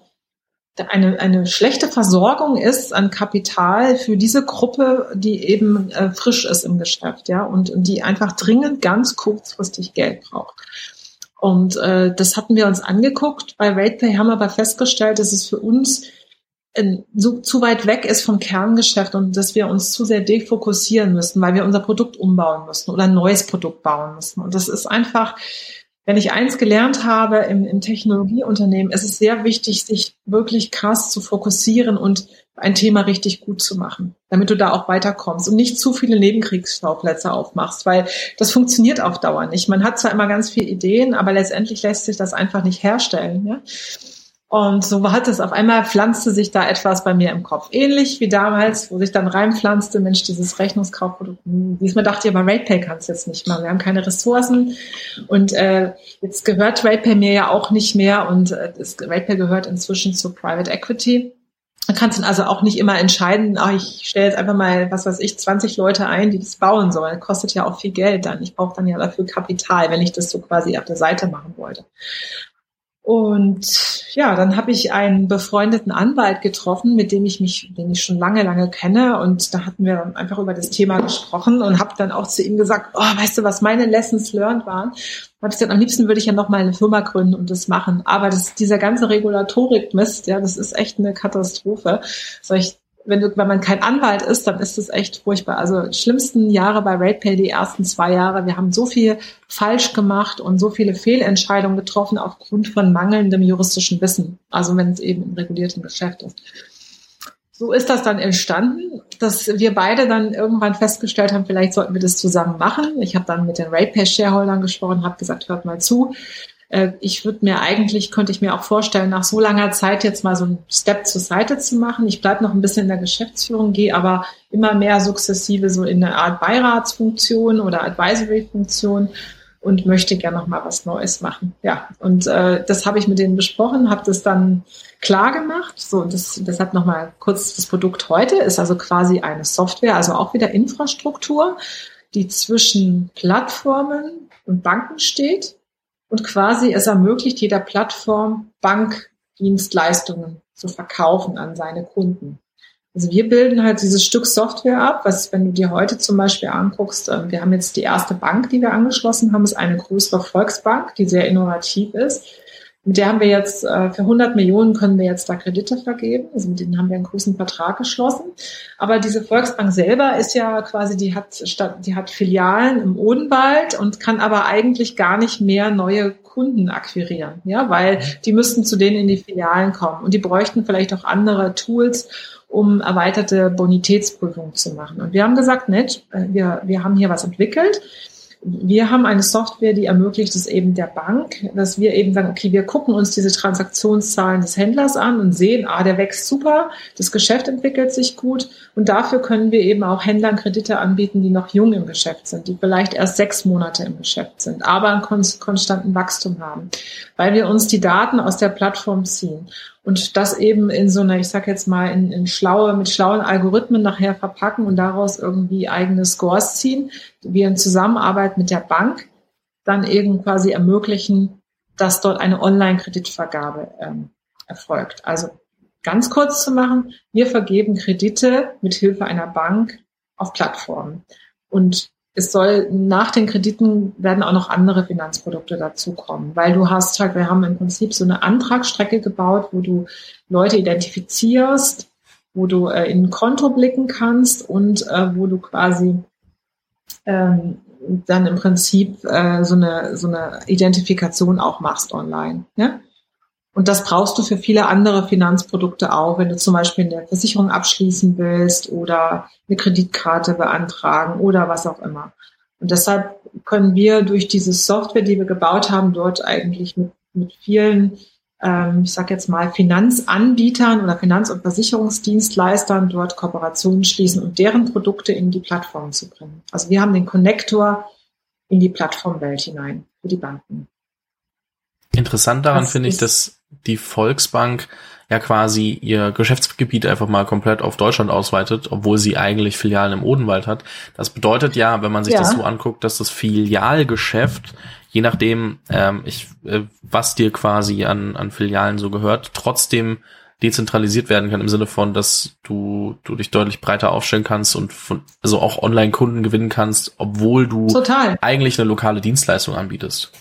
eine, eine schlechte Versorgung ist an Kapital für diese Gruppe, die eben äh, frisch ist im Geschäft, ja, und, und die einfach dringend ganz kurzfristig Geld braucht. Und äh, das hatten wir uns angeguckt. Bei RatePay haben wir aber festgestellt, dass es für uns in, so, zu weit weg ist vom Kerngeschäft und dass wir uns zu sehr defokussieren müssen, weil wir unser Produkt umbauen müssen oder ein neues Produkt bauen müssen. Und das ist einfach, wenn ich eins gelernt habe im, im Technologieunternehmen, ist es sehr wichtig, sich wirklich krass zu fokussieren und ein Thema richtig gut zu machen, damit du da auch weiterkommst und nicht zu viele Nebenkriegsschauplätze aufmachst, weil das funktioniert auf Dauer nicht. Man hat zwar immer ganz viele Ideen, aber letztendlich lässt sich das einfach nicht herstellen. Ja? Und so hat es auf einmal pflanzte sich da etwas bei mir im Kopf. Ähnlich wie damals, wo sich dann reinpflanzte, Mensch, dieses Rechnungskaufprodukt. Diesmal dachte ich aber, RatePay kann es jetzt nicht mehr. Wir haben keine Ressourcen. Und äh, jetzt gehört RatePay mir ja auch nicht mehr. Und äh, das, RatePay gehört inzwischen zu Private Equity. Man kann es also auch nicht immer entscheiden, ach, ich stelle jetzt einfach mal, was weiß ich, 20 Leute ein, die das bauen sollen. Das kostet ja auch viel Geld dann. Ich brauche dann ja dafür Kapital, wenn ich das so quasi auf der Seite machen wollte. Und ja, dann habe ich einen befreundeten Anwalt getroffen, mit dem ich mich, den ich schon lange, lange kenne. Und da hatten wir einfach über das Thema gesprochen und habe dann auch zu ihm gesagt, oh, weißt du, was meine Lessons learned waren? habe ich gesagt, am liebsten würde ich ja noch mal eine Firma gründen und das machen. Aber das, dieser ganze Regulatorik-Mist, ja, das ist echt eine Katastrophe. Soll ich wenn, du, wenn man kein Anwalt ist, dann ist es echt furchtbar. Also schlimmsten Jahre bei RatePay, die ersten zwei Jahre, wir haben so viel falsch gemacht und so viele Fehlentscheidungen getroffen aufgrund von mangelndem juristischen Wissen. Also wenn es eben im regulierten Geschäft ist. So ist das dann entstanden, dass wir beide dann irgendwann festgestellt haben, vielleicht sollten wir das zusammen machen. Ich habe dann mit den RatePay-Shareholdern gesprochen, habe gesagt, hört mal zu, äh, ich würde mir eigentlich, könnte ich mir auch vorstellen, nach so langer Zeit jetzt mal so einen Step zur Seite zu machen. Ich bleibe noch ein bisschen in der Geschäftsführung, gehe aber immer mehr sukzessive so in eine Art Beiratsfunktion oder Advisory-Funktion und möchte gerne noch mal was Neues machen. Ja, und äh, das habe ich mit denen besprochen, habe das dann klar gemacht. So, das, deshalb noch mal kurz das Produkt heute ist also quasi eine Software, also auch wieder Infrastruktur, die zwischen Plattformen und Banken steht und quasi es ermöglicht jeder Plattform Bankdienstleistungen zu verkaufen an seine Kunden. Also wir bilden halt dieses Stück Software ab, was, wenn du dir heute zum Beispiel anguckst, ähm, wir haben jetzt die erste Bank, die wir angeschlossen haben, ist eine größere Volksbank, die sehr innovativ ist. Mit der haben wir jetzt, äh, für 100 Millionen können wir jetzt da Kredite vergeben. Also mit denen haben wir einen großen Vertrag geschlossen. Aber diese Volksbank selber ist ja quasi, die hat, die hat Filialen im Odenwald und kann aber eigentlich gar nicht mehr neue Kunden akquirieren. Ja, weil die müssten zu denen in die Filialen kommen. Und die bräuchten vielleicht auch andere Tools, um erweiterte Bonitätsprüfungen zu machen. Und wir haben gesagt, nett, äh, wir, wir haben hier was entwickelt wir haben eine Software, die ermöglicht es eben der Bank, dass wir eben sagen, okay, wir gucken uns diese Transaktionszahlen des Händlers an und sehen, ah, der wächst super, das Geschäft entwickelt sich gut und dafür können wir eben auch Händlern Kredite anbieten, die noch jung im Geschäft sind, die vielleicht erst sechs Monate im Geschäft sind, aber einen konstanten Wachstum haben, weil wir uns die Daten aus der Plattform ziehen und das eben in so einer, ich sag jetzt mal, in, in schlaue, mit schlauen Algorithmen nachher verpacken und daraus irgendwie eigene Scores ziehen, wir in Zusammenarbeit mit der Bank dann eben quasi ermöglichen, dass dort eine Online-Kreditvergabe ähm, erfolgt. Also ganz kurz zu machen, wir vergeben Kredite mit Hilfe einer Bank auf Plattformen. Und es soll nach den Krediten werden auch noch andere Finanzprodukte dazukommen, weil du hast halt, wir haben im Prinzip so eine Antragsstrecke gebaut, wo du Leute identifizierst, wo du äh, in ein Konto blicken kannst und äh, wo du quasi ähm, dann im Prinzip äh, so eine so eine Identifikation auch machst online. Ja? Und das brauchst du für viele andere Finanzprodukte auch, wenn du zum Beispiel eine Versicherung abschließen willst oder eine Kreditkarte beantragen oder was auch immer. Und deshalb können wir durch diese Software, die wir gebaut haben, dort eigentlich mit, mit vielen, ähm, ich sage jetzt mal, Finanzanbietern oder Finanz- und Versicherungsdienstleistern dort Kooperationen schließen und deren Produkte in die Plattform zu bringen. Also wir haben den Connector in die Plattformwelt hinein für die Banken. Interessant daran finde ich, dass die Volksbank ja quasi ihr Geschäftsgebiet einfach mal komplett auf Deutschland ausweitet, obwohl sie eigentlich Filialen im Odenwald hat. Das bedeutet ja, wenn man sich ja. das so anguckt, dass das Filialgeschäft, je nachdem, ähm, ich, äh, was dir quasi an, an Filialen so gehört, trotzdem dezentralisiert werden kann im Sinne von, dass du, du dich deutlich breiter aufstellen kannst und von, also auch Online-Kunden gewinnen kannst, obwohl du Total. eigentlich eine lokale Dienstleistung anbietest.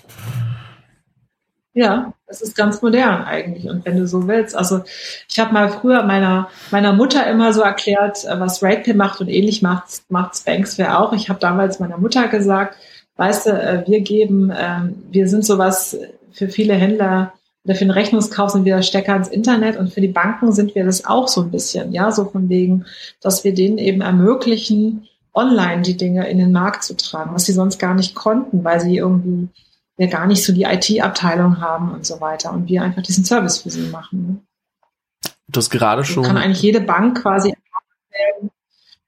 Ja, es ist ganz modern eigentlich. Und wenn du so willst, also ich habe mal früher meiner meiner Mutter immer so erklärt, äh, was RatePay macht und ähnlich macht macht Banksware auch. Ich habe damals meiner Mutter gesagt, weißt du, äh, wir geben, ähm, wir sind sowas für viele Händler oder für den Rechnungskauf sind wir Stecker ins Internet und für die Banken sind wir das auch so ein bisschen, ja, so von wegen, dass wir denen eben ermöglichen, online die Dinge in den Markt zu tragen, was sie sonst gar nicht konnten, weil sie irgendwie ja gar nicht so die IT-Abteilung haben und so weiter und wir einfach diesen Service für sie machen. Ne? Das gerade schon. Kann eigentlich jede Bank quasi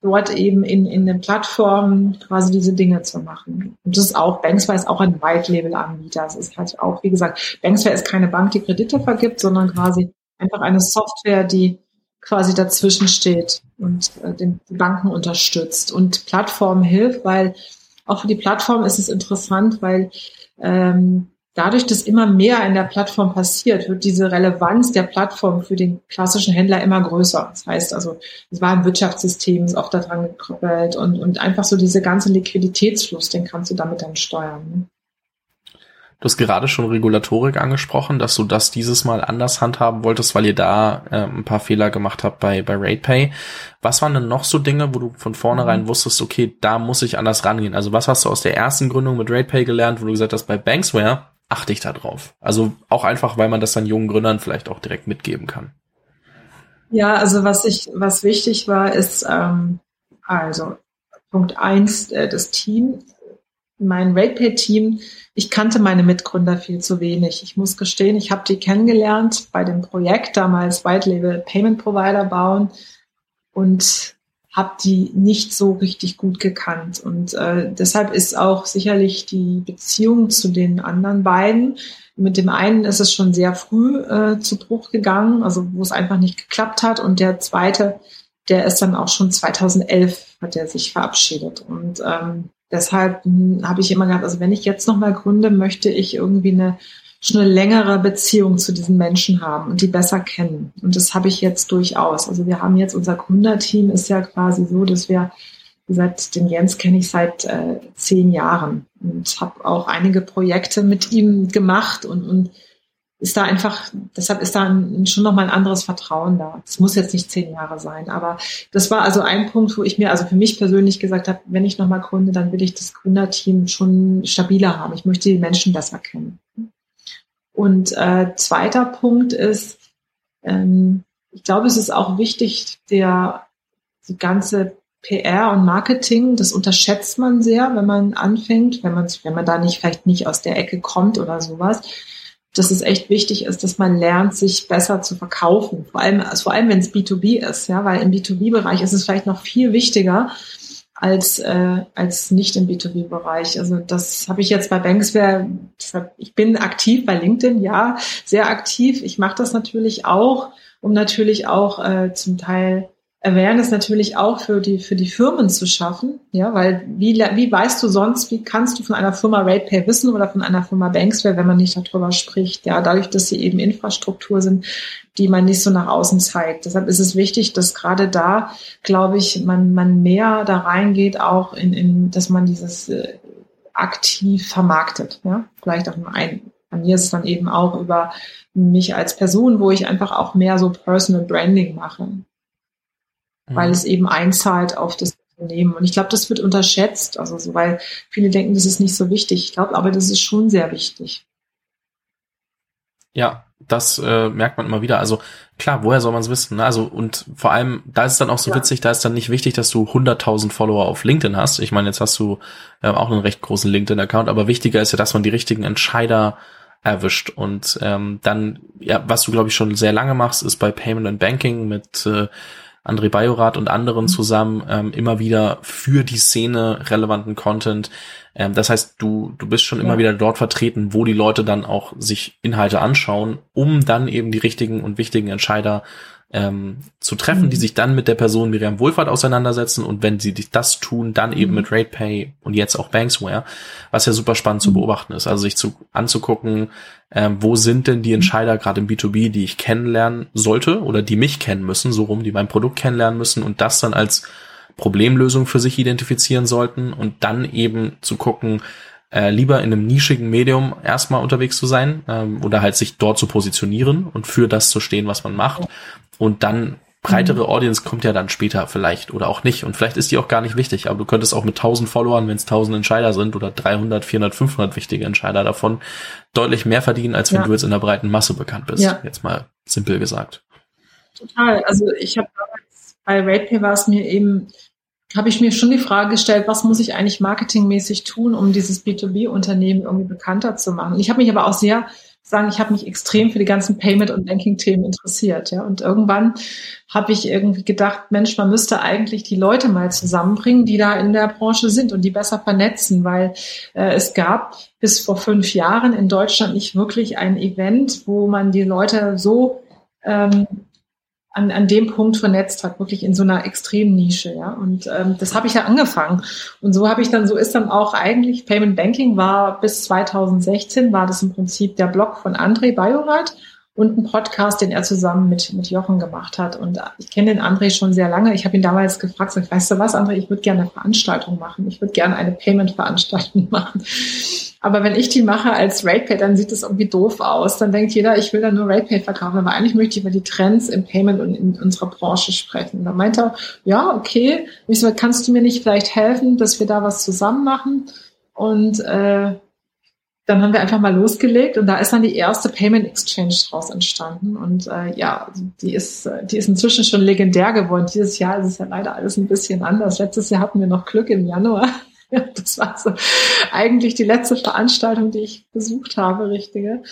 dort eben in, in den Plattformen quasi diese Dinge zu machen. Und das ist auch, Banksware ist auch ein White-Label-Anbieter. Das ist halt auch, wie gesagt, Banksware ist keine Bank, die Kredite vergibt, sondern quasi einfach eine Software, die quasi dazwischen steht und äh, den, die Banken unterstützt und Plattformen hilft, weil auch für die Plattform ist es interessant, weil ähm, dadurch, dass immer mehr in der Plattform passiert, wird diese Relevanz der Plattform für den klassischen Händler immer größer. Das heißt also, es war ein Wirtschaftssystem, ist oft daran gekoppelt und, und einfach so diese ganze Liquiditätsfluss, den kannst du damit dann steuern. Du hast gerade schon Regulatorik angesprochen, dass du das dieses Mal anders handhaben wolltest, weil ihr da äh, ein paar Fehler gemacht habt bei, bei RatePay. Was waren denn noch so Dinge, wo du von vornherein mhm. wusstest, okay, da muss ich anders rangehen? Also was hast du aus der ersten Gründung mit RatePay gelernt, wo du gesagt hast, bei Banksware achte ich da drauf? Also auch einfach, weil man das dann jungen Gründern vielleicht auch direkt mitgeben kann. Ja, also was ich, was wichtig war, ist, ähm, also Punkt eins, äh, das Team mein RatePay-Team, ich kannte meine Mitgründer viel zu wenig. Ich muss gestehen, ich habe die kennengelernt bei dem Projekt damals White Label Payment Provider bauen und habe die nicht so richtig gut gekannt. Und äh, deshalb ist auch sicherlich die Beziehung zu den anderen beiden. Mit dem einen ist es schon sehr früh äh, zu Bruch gegangen, also wo es einfach nicht geklappt hat. Und der zweite, der ist dann auch schon 2011 hat er sich verabschiedet. Und ähm, deshalb hm, habe ich immer gedacht, also wenn ich jetzt nochmal gründe, möchte ich irgendwie eine schon eine längere Beziehung zu diesen Menschen haben und die besser kennen. Und das habe ich jetzt durchaus. Also wir haben jetzt unser Gründerteam ist ja quasi so, dass wir wie gesagt, den Jens kenne ich seit äh, zehn Jahren und habe auch einige Projekte mit ihm gemacht und, und ist da einfach, deshalb ist da ein, schon nochmal ein anderes Vertrauen da. Es muss jetzt nicht zehn Jahre sein, aber das war also ein Punkt, wo ich mir also für mich persönlich gesagt habe, wenn ich nochmal gründe, dann will ich das Gründerteam schon stabiler haben. Ich möchte die Menschen besser kennen. Und äh, zweiter Punkt ist, ähm, ich glaube, es ist auch wichtig, der die ganze PR und Marketing, das unterschätzt man sehr, wenn man anfängt, wenn man, wenn man da nicht vielleicht nicht aus der Ecke kommt oder sowas dass es echt wichtig ist, dass man lernt, sich besser zu verkaufen. Vor allem, also vor allem wenn es B2B ist, ja, weil im B2B-Bereich ist es vielleicht noch viel wichtiger als, äh, als nicht im B2B-Bereich. Also das habe ich jetzt bei Banksware, ich bin aktiv bei LinkedIn, ja, sehr aktiv. Ich mache das natürlich auch, um natürlich auch äh, zum Teil Awareness natürlich auch für die, für die Firmen zu schaffen. Ja, weil wie, wie weißt du sonst, wie kannst du von einer Firma RatePay wissen oder von einer Firma Banksware, wenn man nicht darüber spricht? Ja, dadurch, dass sie eben Infrastruktur sind, die man nicht so nach außen zeigt. Deshalb ist es wichtig, dass gerade da, glaube ich, man, man mehr da reingeht, auch in, in, dass man dieses äh, aktiv vermarktet. Ja, vielleicht auch nur ein, bei mir ist es dann eben auch über mich als Person, wo ich einfach auch mehr so Personal Branding mache weil mhm. es eben einzahlt auf das Unternehmen. Und ich glaube, das wird unterschätzt, also so, weil viele denken, das ist nicht so wichtig. Ich glaube, aber das ist schon sehr wichtig. Ja, das äh, merkt man immer wieder. Also klar, woher soll man es wissen? Ne? Also und vor allem, da ist es dann auch so ja. witzig, da ist dann nicht wichtig, dass du 100.000 Follower auf LinkedIn hast. Ich meine, jetzt hast du äh, auch einen recht großen LinkedIn-Account, aber wichtiger ist ja, dass man die richtigen Entscheider erwischt. Und ähm, dann, ja, was du glaube ich schon sehr lange machst, ist bei Payment and Banking mit äh, André Bajorat und anderen mhm. zusammen ähm, immer wieder für die Szene relevanten Content. Ähm, das heißt, du, du bist schon ja. immer wieder dort vertreten, wo die Leute dann auch sich Inhalte anschauen, um dann eben die richtigen und wichtigen Entscheider ähm, zu treffen, mhm. die sich dann mit der Person Miriam Wohlfahrt auseinandersetzen und wenn sie das tun, dann eben mhm. mit RatePay und jetzt auch Banksware, was ja super spannend zu mhm. beobachten ist. Also sich zu anzugucken, ähm, wo sind denn die Entscheider gerade im B2B, die ich kennenlernen sollte oder die mich kennen müssen, so rum, die mein Produkt kennenlernen müssen und das dann als Problemlösung für sich identifizieren sollten und dann eben zu gucken, äh, lieber in einem nischigen Medium erstmal unterwegs zu sein ähm, oder halt sich dort zu positionieren und für das zu stehen, was man macht. Und dann breitere mhm. Audience kommt ja dann später vielleicht oder auch nicht. Und vielleicht ist die auch gar nicht wichtig, aber du könntest auch mit 1000 Followern, wenn es 1000 Entscheider sind oder 300, 400, 500 wichtige Entscheider davon, deutlich mehr verdienen, als wenn ja. du jetzt in der breiten Masse bekannt bist. Ja. Jetzt mal simpel gesagt. Total. Also ich habe bei RatePay war es mir eben habe ich mir schon die Frage gestellt, was muss ich eigentlich marketingmäßig tun, um dieses B2B-Unternehmen irgendwie bekannter zu machen. Ich habe mich aber auch sehr sagen, ich habe mich extrem für die ganzen Payment- und Banking-Themen interessiert. Ja. Und irgendwann habe ich irgendwie gedacht, Mensch, man müsste eigentlich die Leute mal zusammenbringen, die da in der Branche sind und die besser vernetzen, weil äh, es gab bis vor fünf Jahren in Deutschland nicht wirklich ein Event, wo man die Leute so ähm, an, an dem Punkt vernetzt hat, wirklich in so einer extremen Nische, ja. Und ähm, das habe ich ja angefangen. Und so habe ich dann, so ist dann auch eigentlich Payment Banking war bis 2016 war das im Prinzip der Blog von André Bajorat und ein Podcast, den er zusammen mit, mit Jochen gemacht hat. Und ich kenne den André schon sehr lange. Ich habe ihn damals gefragt, sag, weißt du was, André, ich würde gerne eine Veranstaltung machen. Ich würde gerne eine Payment-Veranstaltung machen. Aber wenn ich die mache als RatePay, dann sieht das irgendwie doof aus. Dann denkt jeder, ich will da nur RatePay verkaufen. Aber eigentlich möchte ich über die Trends im Payment und in unserer Branche sprechen. Da meinte er, ja, okay. Ich so, kannst du mir nicht vielleicht helfen, dass wir da was zusammen machen? Und äh, dann haben wir einfach mal losgelegt und da ist dann die erste Payment Exchange draus entstanden. Und äh, ja, die ist, die ist inzwischen schon legendär geworden. Dieses Jahr ist es ja leider alles ein bisschen anders. Letztes Jahr hatten wir noch Glück im Januar. das war so eigentlich die letzte Veranstaltung, die ich besucht habe, richtige.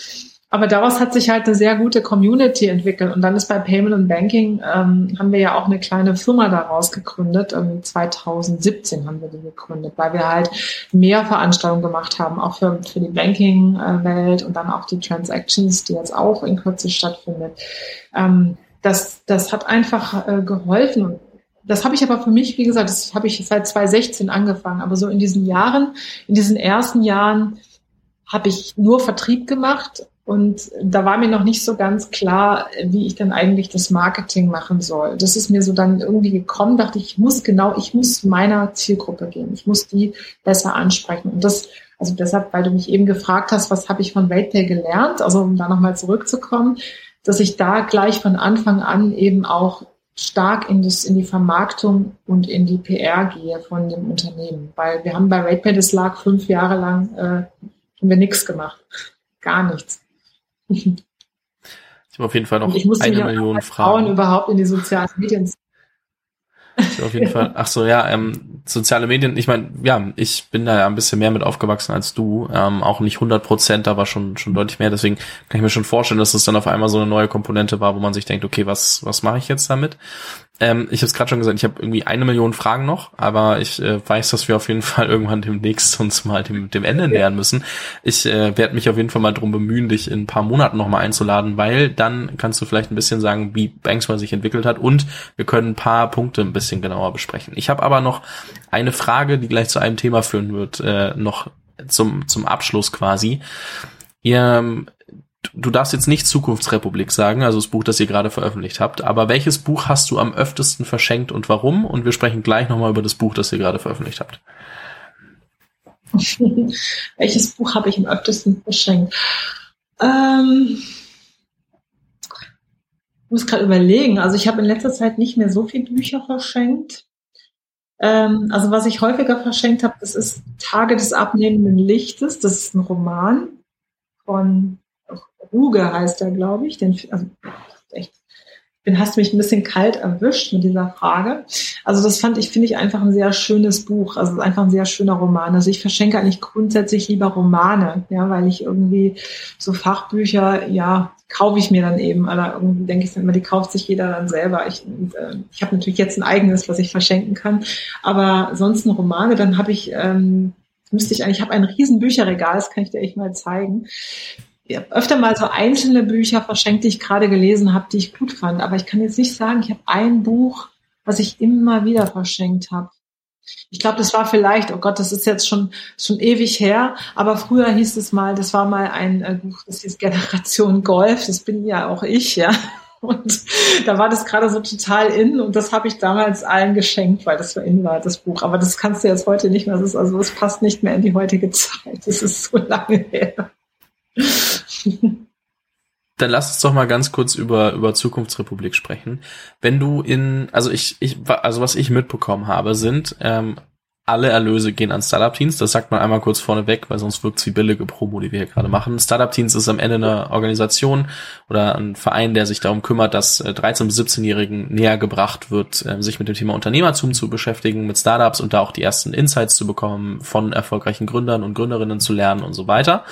Aber daraus hat sich halt eine sehr gute Community entwickelt. Und dann ist bei Payment und Banking, ähm, haben wir ja auch eine kleine Firma daraus gegründet. Ähm, 2017 haben wir die gegründet, weil wir halt mehr Veranstaltungen gemacht haben, auch für, für die Banking-Welt und dann auch die Transactions, die jetzt auch in Kürze stattfindet. Ähm, das, das hat einfach äh, geholfen. Das habe ich aber für mich, wie gesagt, das habe ich seit 2016 angefangen. Aber so in diesen Jahren, in diesen ersten Jahren habe ich nur Vertrieb gemacht und da war mir noch nicht so ganz klar, wie ich dann eigentlich das Marketing machen soll. Das ist mir so dann irgendwie gekommen, dachte ich, ich muss genau, ich muss meiner Zielgruppe gehen. Ich muss die besser ansprechen. Und das, also deshalb, weil du mich eben gefragt hast, was habe ich von RatePay gelernt, also um da nochmal zurückzukommen, dass ich da gleich von Anfang an eben auch stark in, das, in die Vermarktung und in die PR gehe von dem Unternehmen. Weil wir haben bei RatePay, das lag fünf Jahre lang, äh, haben wir nichts gemacht. Gar nichts. Ich habe auf jeden Fall noch ich eine Million Fragen. Frauen überhaupt in die sozialen Medien ich auf jeden Fall. Ach so, ja, ähm, soziale Medien. Ich meine, ja, ich bin da ja ein bisschen mehr mit aufgewachsen als du. Ähm, auch nicht 100 Prozent, aber schon schon deutlich mehr. Deswegen kann ich mir schon vorstellen, dass es dann auf einmal so eine neue Komponente war, wo man sich denkt, okay, was was mache ich jetzt damit? Ähm, ich habe es gerade schon gesagt, ich habe irgendwie eine Million Fragen noch, aber ich äh, weiß, dass wir auf jeden Fall irgendwann demnächst uns mal dem, dem Ende nähern müssen. Ich äh, werde mich auf jeden Fall mal drum bemühen, dich in ein paar Monaten nochmal einzuladen, weil dann kannst du vielleicht ein bisschen sagen, wie Banksware sich entwickelt hat und wir können ein paar Punkte ein bisschen genauer besprechen. Ich habe aber noch eine Frage, die gleich zu einem Thema führen wird, äh, noch zum, zum Abschluss quasi. Ihr du darfst jetzt nicht Zukunftsrepublik sagen, also das Buch, das ihr gerade veröffentlicht habt, aber welches Buch hast du am öftesten verschenkt und warum? Und wir sprechen gleich nochmal über das Buch, das ihr gerade veröffentlicht habt. welches Buch habe ich am öftesten verschenkt? Ähm, ich muss gerade überlegen. Also ich habe in letzter Zeit nicht mehr so viele Bücher verschenkt. Ähm, also was ich häufiger verschenkt habe, das ist Tage des abnehmenden Lichtes. Das ist ein Roman von Ruge heißt er, glaube ich. Den, also echt bin, hast mich ein bisschen kalt erwischt mit dieser Frage. Also das fand ich, finde ich einfach ein sehr schönes Buch. Also einfach ein sehr schöner Roman. Also ich verschenke eigentlich grundsätzlich lieber Romane, ja, weil ich irgendwie so Fachbücher, ja, kaufe ich mir dann eben. Aber irgendwie denke ich immer, die kauft sich jeder dann selber. Ich, äh, ich habe natürlich jetzt ein eigenes, was ich verschenken kann. Aber sonst Romane, dann habe ich, ähm, müsste ich eigentlich, ich habe ein riesen Bücherregal, das kann ich dir echt mal zeigen öfter mal so einzelne Bücher verschenkt, die ich gerade gelesen habe, die ich gut fand. Aber ich kann jetzt nicht sagen, ich habe ein Buch, was ich immer wieder verschenkt habe. Ich glaube, das war vielleicht, oh Gott, das ist jetzt schon schon ewig her, aber früher hieß es mal, das war mal ein äh, Buch, das hieß Generation Golf, das bin ja auch ich, ja. Und da war das gerade so total in und das habe ich damals allen geschenkt, weil das so in war, das Buch. Aber das kannst du jetzt heute nicht mehr. Das ist, also es passt nicht mehr in die heutige Zeit. Das ist so lange her. Dann lass uns doch mal ganz kurz über, über Zukunftsrepublik sprechen. Wenn du in, also ich, ich, also was ich mitbekommen habe, sind ähm, alle Erlöse gehen an Startup-Teams. Das sagt man einmal kurz vorneweg, weil sonst wirkt es wie billige Promo, die wir hier gerade machen. Startup-Teams ist am Ende eine Organisation oder ein Verein, der sich darum kümmert, dass 13- bis 17-Jährigen näher gebracht wird, ähm, sich mit dem Thema Unternehmertum zu beschäftigen, mit Startups und da auch die ersten Insights zu bekommen, von erfolgreichen Gründern und Gründerinnen zu lernen und so weiter.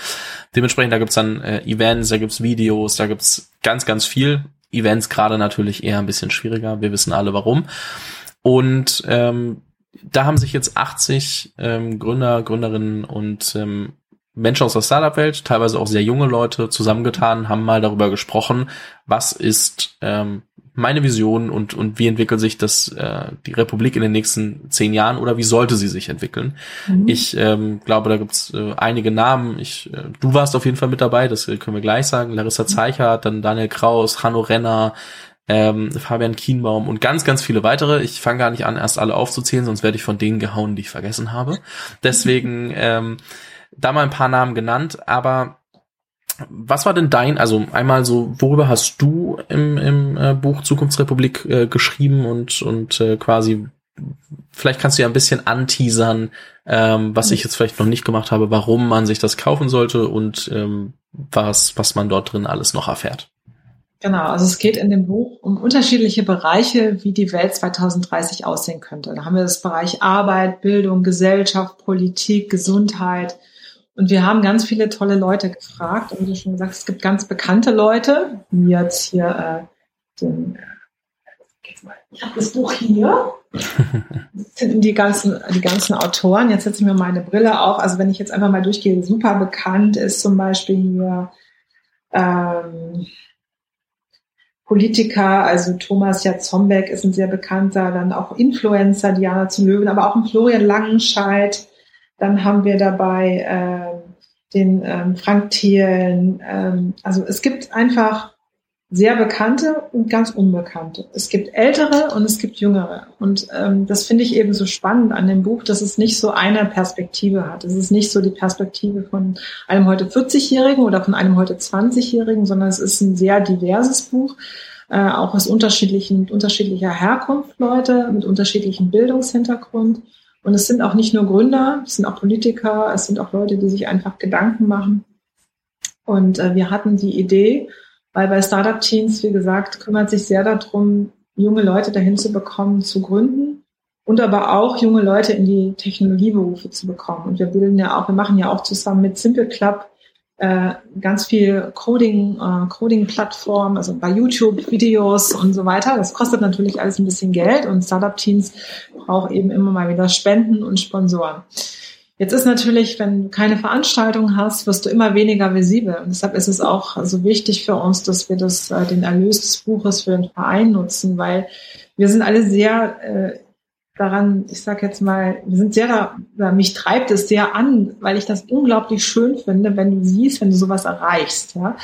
Dementsprechend, da gibt's dann äh, Events, da gibt's Videos, da gibt's ganz, ganz viel. Events gerade natürlich eher ein bisschen schwieriger. Wir wissen alle warum. Und ähm, da haben sich jetzt 80 ähm, Gründer, Gründerinnen und ähm, Menschen aus der Startup-Welt, teilweise auch sehr junge Leute, zusammengetan, haben mal darüber gesprochen, was ist ähm, meine Vision und, und wie entwickelt sich das äh, die Republik in den nächsten zehn Jahren oder wie sollte sie sich entwickeln? Mhm. Ich ähm, glaube, da gibt's äh, einige Namen. Ich, äh, du warst auf jeden Fall mit dabei, das können wir gleich sagen. Larissa Zeichert, dann Daniel Kraus, Hanno Renner, ähm, Fabian Kienbaum und ganz, ganz viele weitere. Ich fange gar nicht an, erst alle aufzuzählen, sonst werde ich von denen gehauen, die ich vergessen habe. Deswegen ähm, da mal ein paar Namen genannt, aber was war denn dein, also einmal so, worüber hast du im, im äh, Buch Zukunftsrepublik äh, geschrieben und, und äh, quasi, vielleicht kannst du ja ein bisschen anteasern, ähm, was ich jetzt vielleicht noch nicht gemacht habe, warum man sich das kaufen sollte und ähm, was, was man dort drin alles noch erfährt. Genau, also es geht in dem Buch um unterschiedliche Bereiche, wie die Welt 2030 aussehen könnte. Da haben wir das Bereich Arbeit, Bildung, Gesellschaft, Politik, Gesundheit. Und wir haben ganz viele tolle Leute gefragt. Und wie du schon gesagt es gibt ganz bekannte Leute, wie jetzt hier äh, den, ich habe das Buch hier. Das sind die ganzen, die ganzen Autoren. Jetzt setze ich mir meine Brille auf. Also wenn ich jetzt einfach mal durchgehe, super bekannt ist zum Beispiel hier ähm, Politiker, also Thomas Jatzombeck ist ein sehr bekannter, dann auch Influencer, Diana zu Löwen, aber auch ein Florian Langenscheidt. Dann haben wir dabei äh, den ähm, Frank Thielen. Ähm, also es gibt einfach sehr bekannte und ganz unbekannte. Es gibt ältere und es gibt jüngere. Und ähm, das finde ich eben so spannend an dem Buch, dass es nicht so eine Perspektive hat. Es ist nicht so die Perspektive von einem heute 40-Jährigen oder von einem heute 20-Jährigen, sondern es ist ein sehr diverses Buch, äh, auch aus unterschiedlichen, mit unterschiedlicher Herkunft Leute, mit unterschiedlichem Bildungshintergrund. Und es sind auch nicht nur Gründer, es sind auch Politiker, es sind auch Leute, die sich einfach Gedanken machen. Und äh, wir hatten die Idee, weil bei Startup Teams, wie gesagt, kümmert sich sehr darum, junge Leute dahin zu bekommen, zu gründen und aber auch junge Leute in die Technologieberufe zu bekommen. Und wir bilden ja auch, wir machen ja auch zusammen mit Simple Club äh, ganz viel Coding, äh, Coding-Plattform, also bei YouTube Videos und so weiter. Das kostet natürlich alles ein bisschen Geld und Startup Teams braucht eben immer mal wieder Spenden und Sponsoren. Jetzt ist natürlich, wenn du keine Veranstaltung hast, wirst du immer weniger visibel. Und deshalb ist es auch so wichtig für uns, dass wir das, äh, den Erlös des Buches für den Verein nutzen, weil wir sind alle sehr äh, daran, ich sag jetzt mal, wir sind sehr da, mich treibt es sehr an, weil ich das unglaublich schön finde, wenn du siehst, wenn du sowas erreichst. Ja?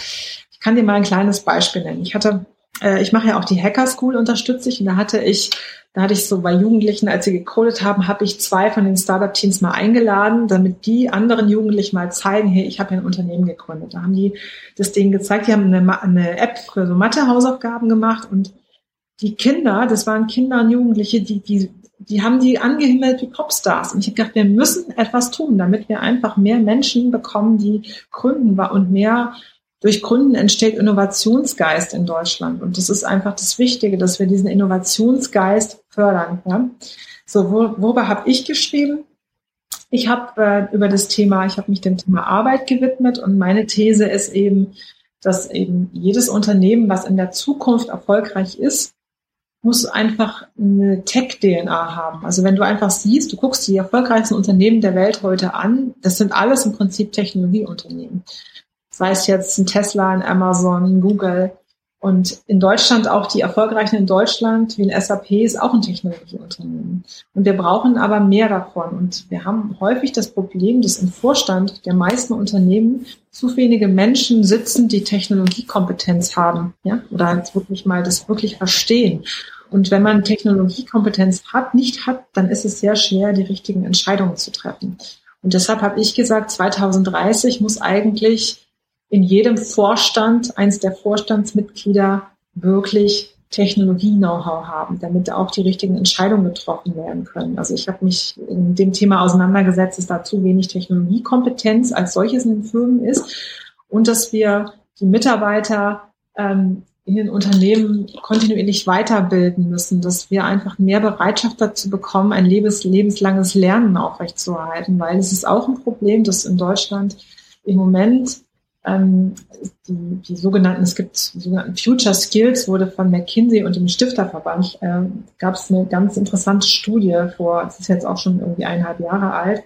Ich kann dir mal ein kleines Beispiel nennen. Ich hatte, äh, ich mache ja auch die Hacker School, unterstütze ich, und da hatte ich da hatte ich so bei Jugendlichen, als sie gecodet haben, habe ich zwei von den Startup-Teams mal eingeladen, damit die anderen Jugendlichen mal zeigen, hey, ich habe ja ein Unternehmen gegründet. Da haben die das Ding gezeigt, die haben eine, eine App für so Mathe-Hausaufgaben gemacht und die Kinder, das waren Kinder und Jugendliche, die, die, die haben die angehimmelt wie Popstars. Und ich habe gedacht, wir müssen etwas tun, damit wir einfach mehr Menschen bekommen, die gründen und mehr Durch Gründen entsteht Innovationsgeist in Deutschland. Und das ist einfach das Wichtige, dass wir diesen Innovationsgeist fördern. Ja? So, wo, worüber habe ich geschrieben? Ich habe äh, über das Thema, ich habe mich dem Thema Arbeit gewidmet und meine These ist eben, dass eben jedes Unternehmen, was in der Zukunft erfolgreich ist, muss einfach eine Tech-DNA haben. Also wenn du einfach siehst, du guckst die erfolgreichsten Unternehmen der Welt heute an, das sind alles im Prinzip Technologieunternehmen. Sei es jetzt ein Tesla, ein Amazon, ein Google. Und in Deutschland auch die erfolgreichen in Deutschland, wie ein SAP, ist auch ein Technologieunternehmen. Und wir brauchen aber mehr davon. Und wir haben häufig das Problem, dass im Vorstand der meisten Unternehmen zu wenige Menschen sitzen, die Technologiekompetenz haben, ja, oder jetzt wirklich mal das wirklich verstehen. Und wenn man Technologiekompetenz hat, nicht hat, dann ist es sehr schwer, die richtigen Entscheidungen zu treffen. Und deshalb habe ich gesagt, 2030 muss eigentlich in jedem Vorstand, eins der Vorstandsmitglieder wirklich Technologie-Know-how haben, damit auch die richtigen Entscheidungen getroffen werden können. Also ich habe mich in dem Thema auseinandergesetzt, dass da zu wenig Technologiekompetenz als solches in den Firmen ist und dass wir die Mitarbeiter ähm, in den Unternehmen kontinuierlich weiterbilden müssen, dass wir einfach mehr Bereitschaft dazu bekommen, ein lebens lebenslanges Lernen aufrechtzuerhalten, weil es ist auch ein Problem, dass in Deutschland im Moment ähm, die, die sogenannten, es gibt sogenannten Future Skills, wurde von McKinsey und dem Stifterverband, äh, gab es eine ganz interessante Studie vor, es ist jetzt auch schon irgendwie eineinhalb Jahre alt,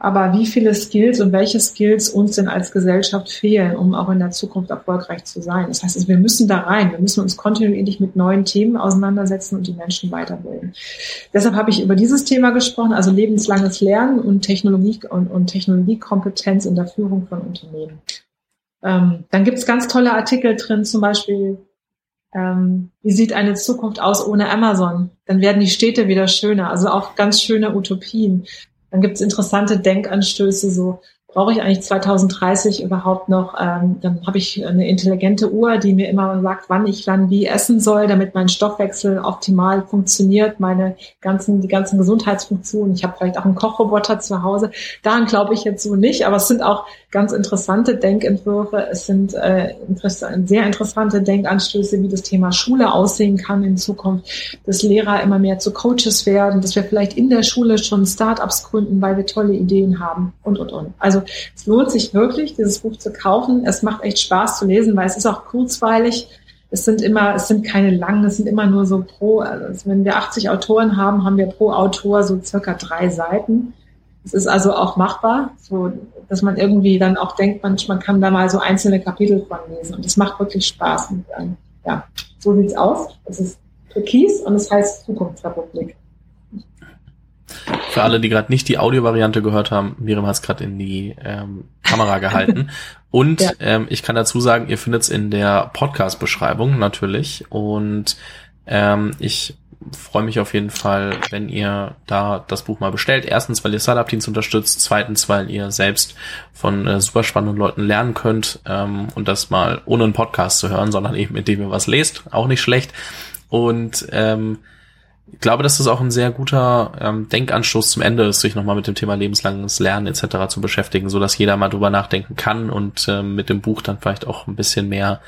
aber wie viele Skills und welche Skills uns denn als Gesellschaft fehlen, um auch in der Zukunft erfolgreich zu sein. Das heißt, wir müssen da rein, wir müssen uns kontinuierlich mit neuen Themen auseinandersetzen und die Menschen weiterbilden. Deshalb habe ich über dieses Thema gesprochen, also lebenslanges Lernen und Technologie und, und Technologiekompetenz in der Führung von Unternehmen. Ähm, dann gibt es ganz tolle Artikel drin, zum Beispiel, ähm, wie sieht eine Zukunft aus ohne Amazon? Dann werden die Städte wieder schöner, also auch ganz schöne Utopien. Dann gibt es interessante Denkanstöße, so brauche ich eigentlich 2030 überhaupt noch, ähm, dann habe ich eine intelligente Uhr, die mir immer sagt, wann ich wann wie essen soll, damit mein Stoffwechsel optimal funktioniert, meine ganzen, die ganzen Gesundheitsfunktionen. Ich habe vielleicht auch einen Kochroboter zu Hause. Daran glaube ich jetzt so nicht, aber es sind auch ganz interessante Denkentwürfe. Es sind äh, sehr interessante Denkanstöße, wie das Thema Schule aussehen kann in Zukunft, dass Lehrer immer mehr zu Coaches werden, dass wir vielleicht in der Schule schon Startups gründen, weil wir tolle Ideen haben und, und, und. Also es lohnt sich wirklich, dieses Buch zu kaufen. Es macht echt Spaß zu lesen, weil es ist auch kurzweilig. Es sind immer, es sind keine langen, es sind immer nur so pro, also wenn wir 80 Autoren haben, haben wir pro Autor so circa drei Seiten. Es ist also auch machbar, so, dass man irgendwie dann auch denkt, man, man kann da mal so einzelne Kapitel von lesen. Und es macht wirklich Spaß. Und, ähm, ja, so sieht's aus. Es ist Türkis und es heißt Zukunftsrepublik. Für alle, die gerade nicht die Audiovariante gehört haben, Miriam hat es gerade in die ähm, Kamera gehalten. Und ja. ähm, ich kann dazu sagen, ihr findet es in der Podcast-Beschreibung natürlich. Und ähm, ich freue mich auf jeden Fall, wenn ihr da das Buch mal bestellt. Erstens, weil ihr Startup-Teams unterstützt. Zweitens, weil ihr selbst von äh, super spannenden Leuten lernen könnt ähm, und das mal ohne einen Podcast zu hören, sondern eben indem ihr was lest. Auch nicht schlecht. Und ähm, ich glaube, dass das auch ein sehr guter ähm, Denkanstoß zum Ende ist, sich nochmal mit dem Thema lebenslanges Lernen etc. zu beschäftigen, so dass jeder mal drüber nachdenken kann und ähm, mit dem Buch dann vielleicht auch ein bisschen mehr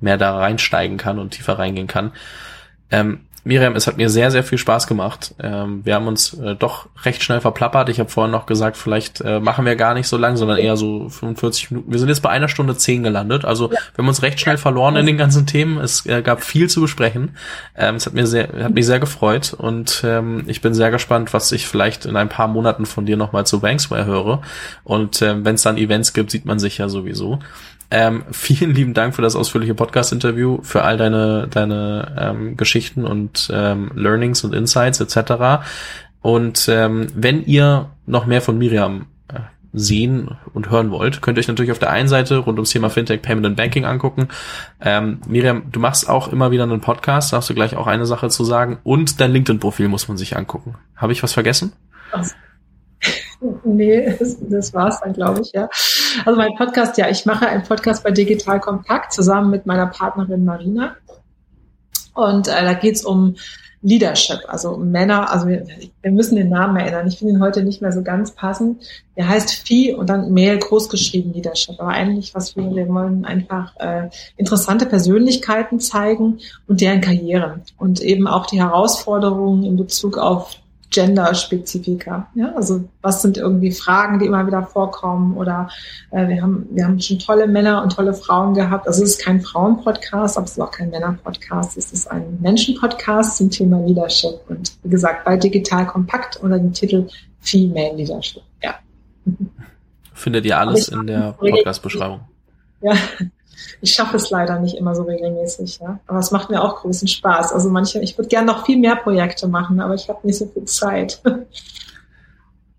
mehr da reinsteigen kann und tiefer reingehen kann. Ähm, Miriam, es hat mir sehr, sehr viel Spaß gemacht. Ähm, wir haben uns äh, doch recht schnell verplappert. Ich habe vorhin noch gesagt, vielleicht äh, machen wir gar nicht so lang, sondern eher so 45 Minuten. Wir sind jetzt bei einer Stunde zehn gelandet. Also ja. wir haben uns recht schnell verloren in den ganzen Themen. Es äh, gab viel zu besprechen. Ähm, es hat mir sehr, hat mich sehr gefreut und ähm, ich bin sehr gespannt, was ich vielleicht in ein paar Monaten von dir nochmal zu Banksware höre. Und ähm, wenn es dann Events gibt, sieht man sich ja sowieso. Ähm, vielen lieben Dank für das ausführliche Podcast-Interview, für all deine, deine ähm, Geschichten und ähm, Learnings und Insights etc. Und ähm, wenn ihr noch mehr von Miriam äh, sehen und hören wollt, könnt ihr euch natürlich auf der einen Seite rund ums Thema Fintech, Payment and Banking angucken. Ähm, Miriam, du machst auch immer wieder einen Podcast, darfst du gleich auch eine Sache zu sagen. Und dein LinkedIn-Profil muss man sich angucken. Habe ich was vergessen? Nee, das, das war's dann, glaube ich, ja. Also mein Podcast, ja, ich mache einen Podcast bei Digital Kompakt zusammen mit meiner Partnerin Marina. Und äh, da geht's um Leadership, also Männer, also wir, wir müssen den Namen erinnern. Ich finde ihn heute nicht mehr so ganz passend. Der heißt Vieh und dann Mail groß geschrieben Leadership. Aber eigentlich, was wir, wir wollen einfach äh, interessante Persönlichkeiten zeigen und deren Karrieren und eben auch die Herausforderungen in Bezug auf Gender-Spezifika. Ja, also was sind irgendwie Fragen, die immer wieder vorkommen oder äh, wir haben wir haben schon tolle Männer und tolle Frauen gehabt. Also es ist kein Frauen-Podcast, aber es ist auch kein Männer-Podcast. Es ist ein Menschen-Podcast zum Thema Leadership und wie gesagt bei Digital Kompakt unter dem Titel Female Leadership. Ja. Findet ihr alles in der Podcast-Beschreibung. Ja, ich schaffe es leider nicht immer so regelmäßig, ja. Aber es macht mir auch großen Spaß. Also manche, ich würde gerne noch viel mehr Projekte machen, aber ich habe nicht so viel Zeit.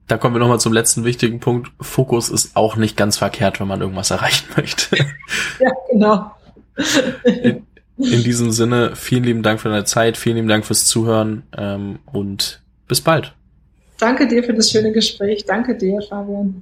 Da kommen wir nochmal zum letzten wichtigen Punkt. Fokus ist auch nicht ganz verkehrt, wenn man irgendwas erreichen möchte. Ja, genau. In, in diesem Sinne, vielen lieben Dank für deine Zeit, vielen lieben Dank fürs Zuhören ähm, und bis bald. Danke dir für das schöne Gespräch. Danke dir, Fabian.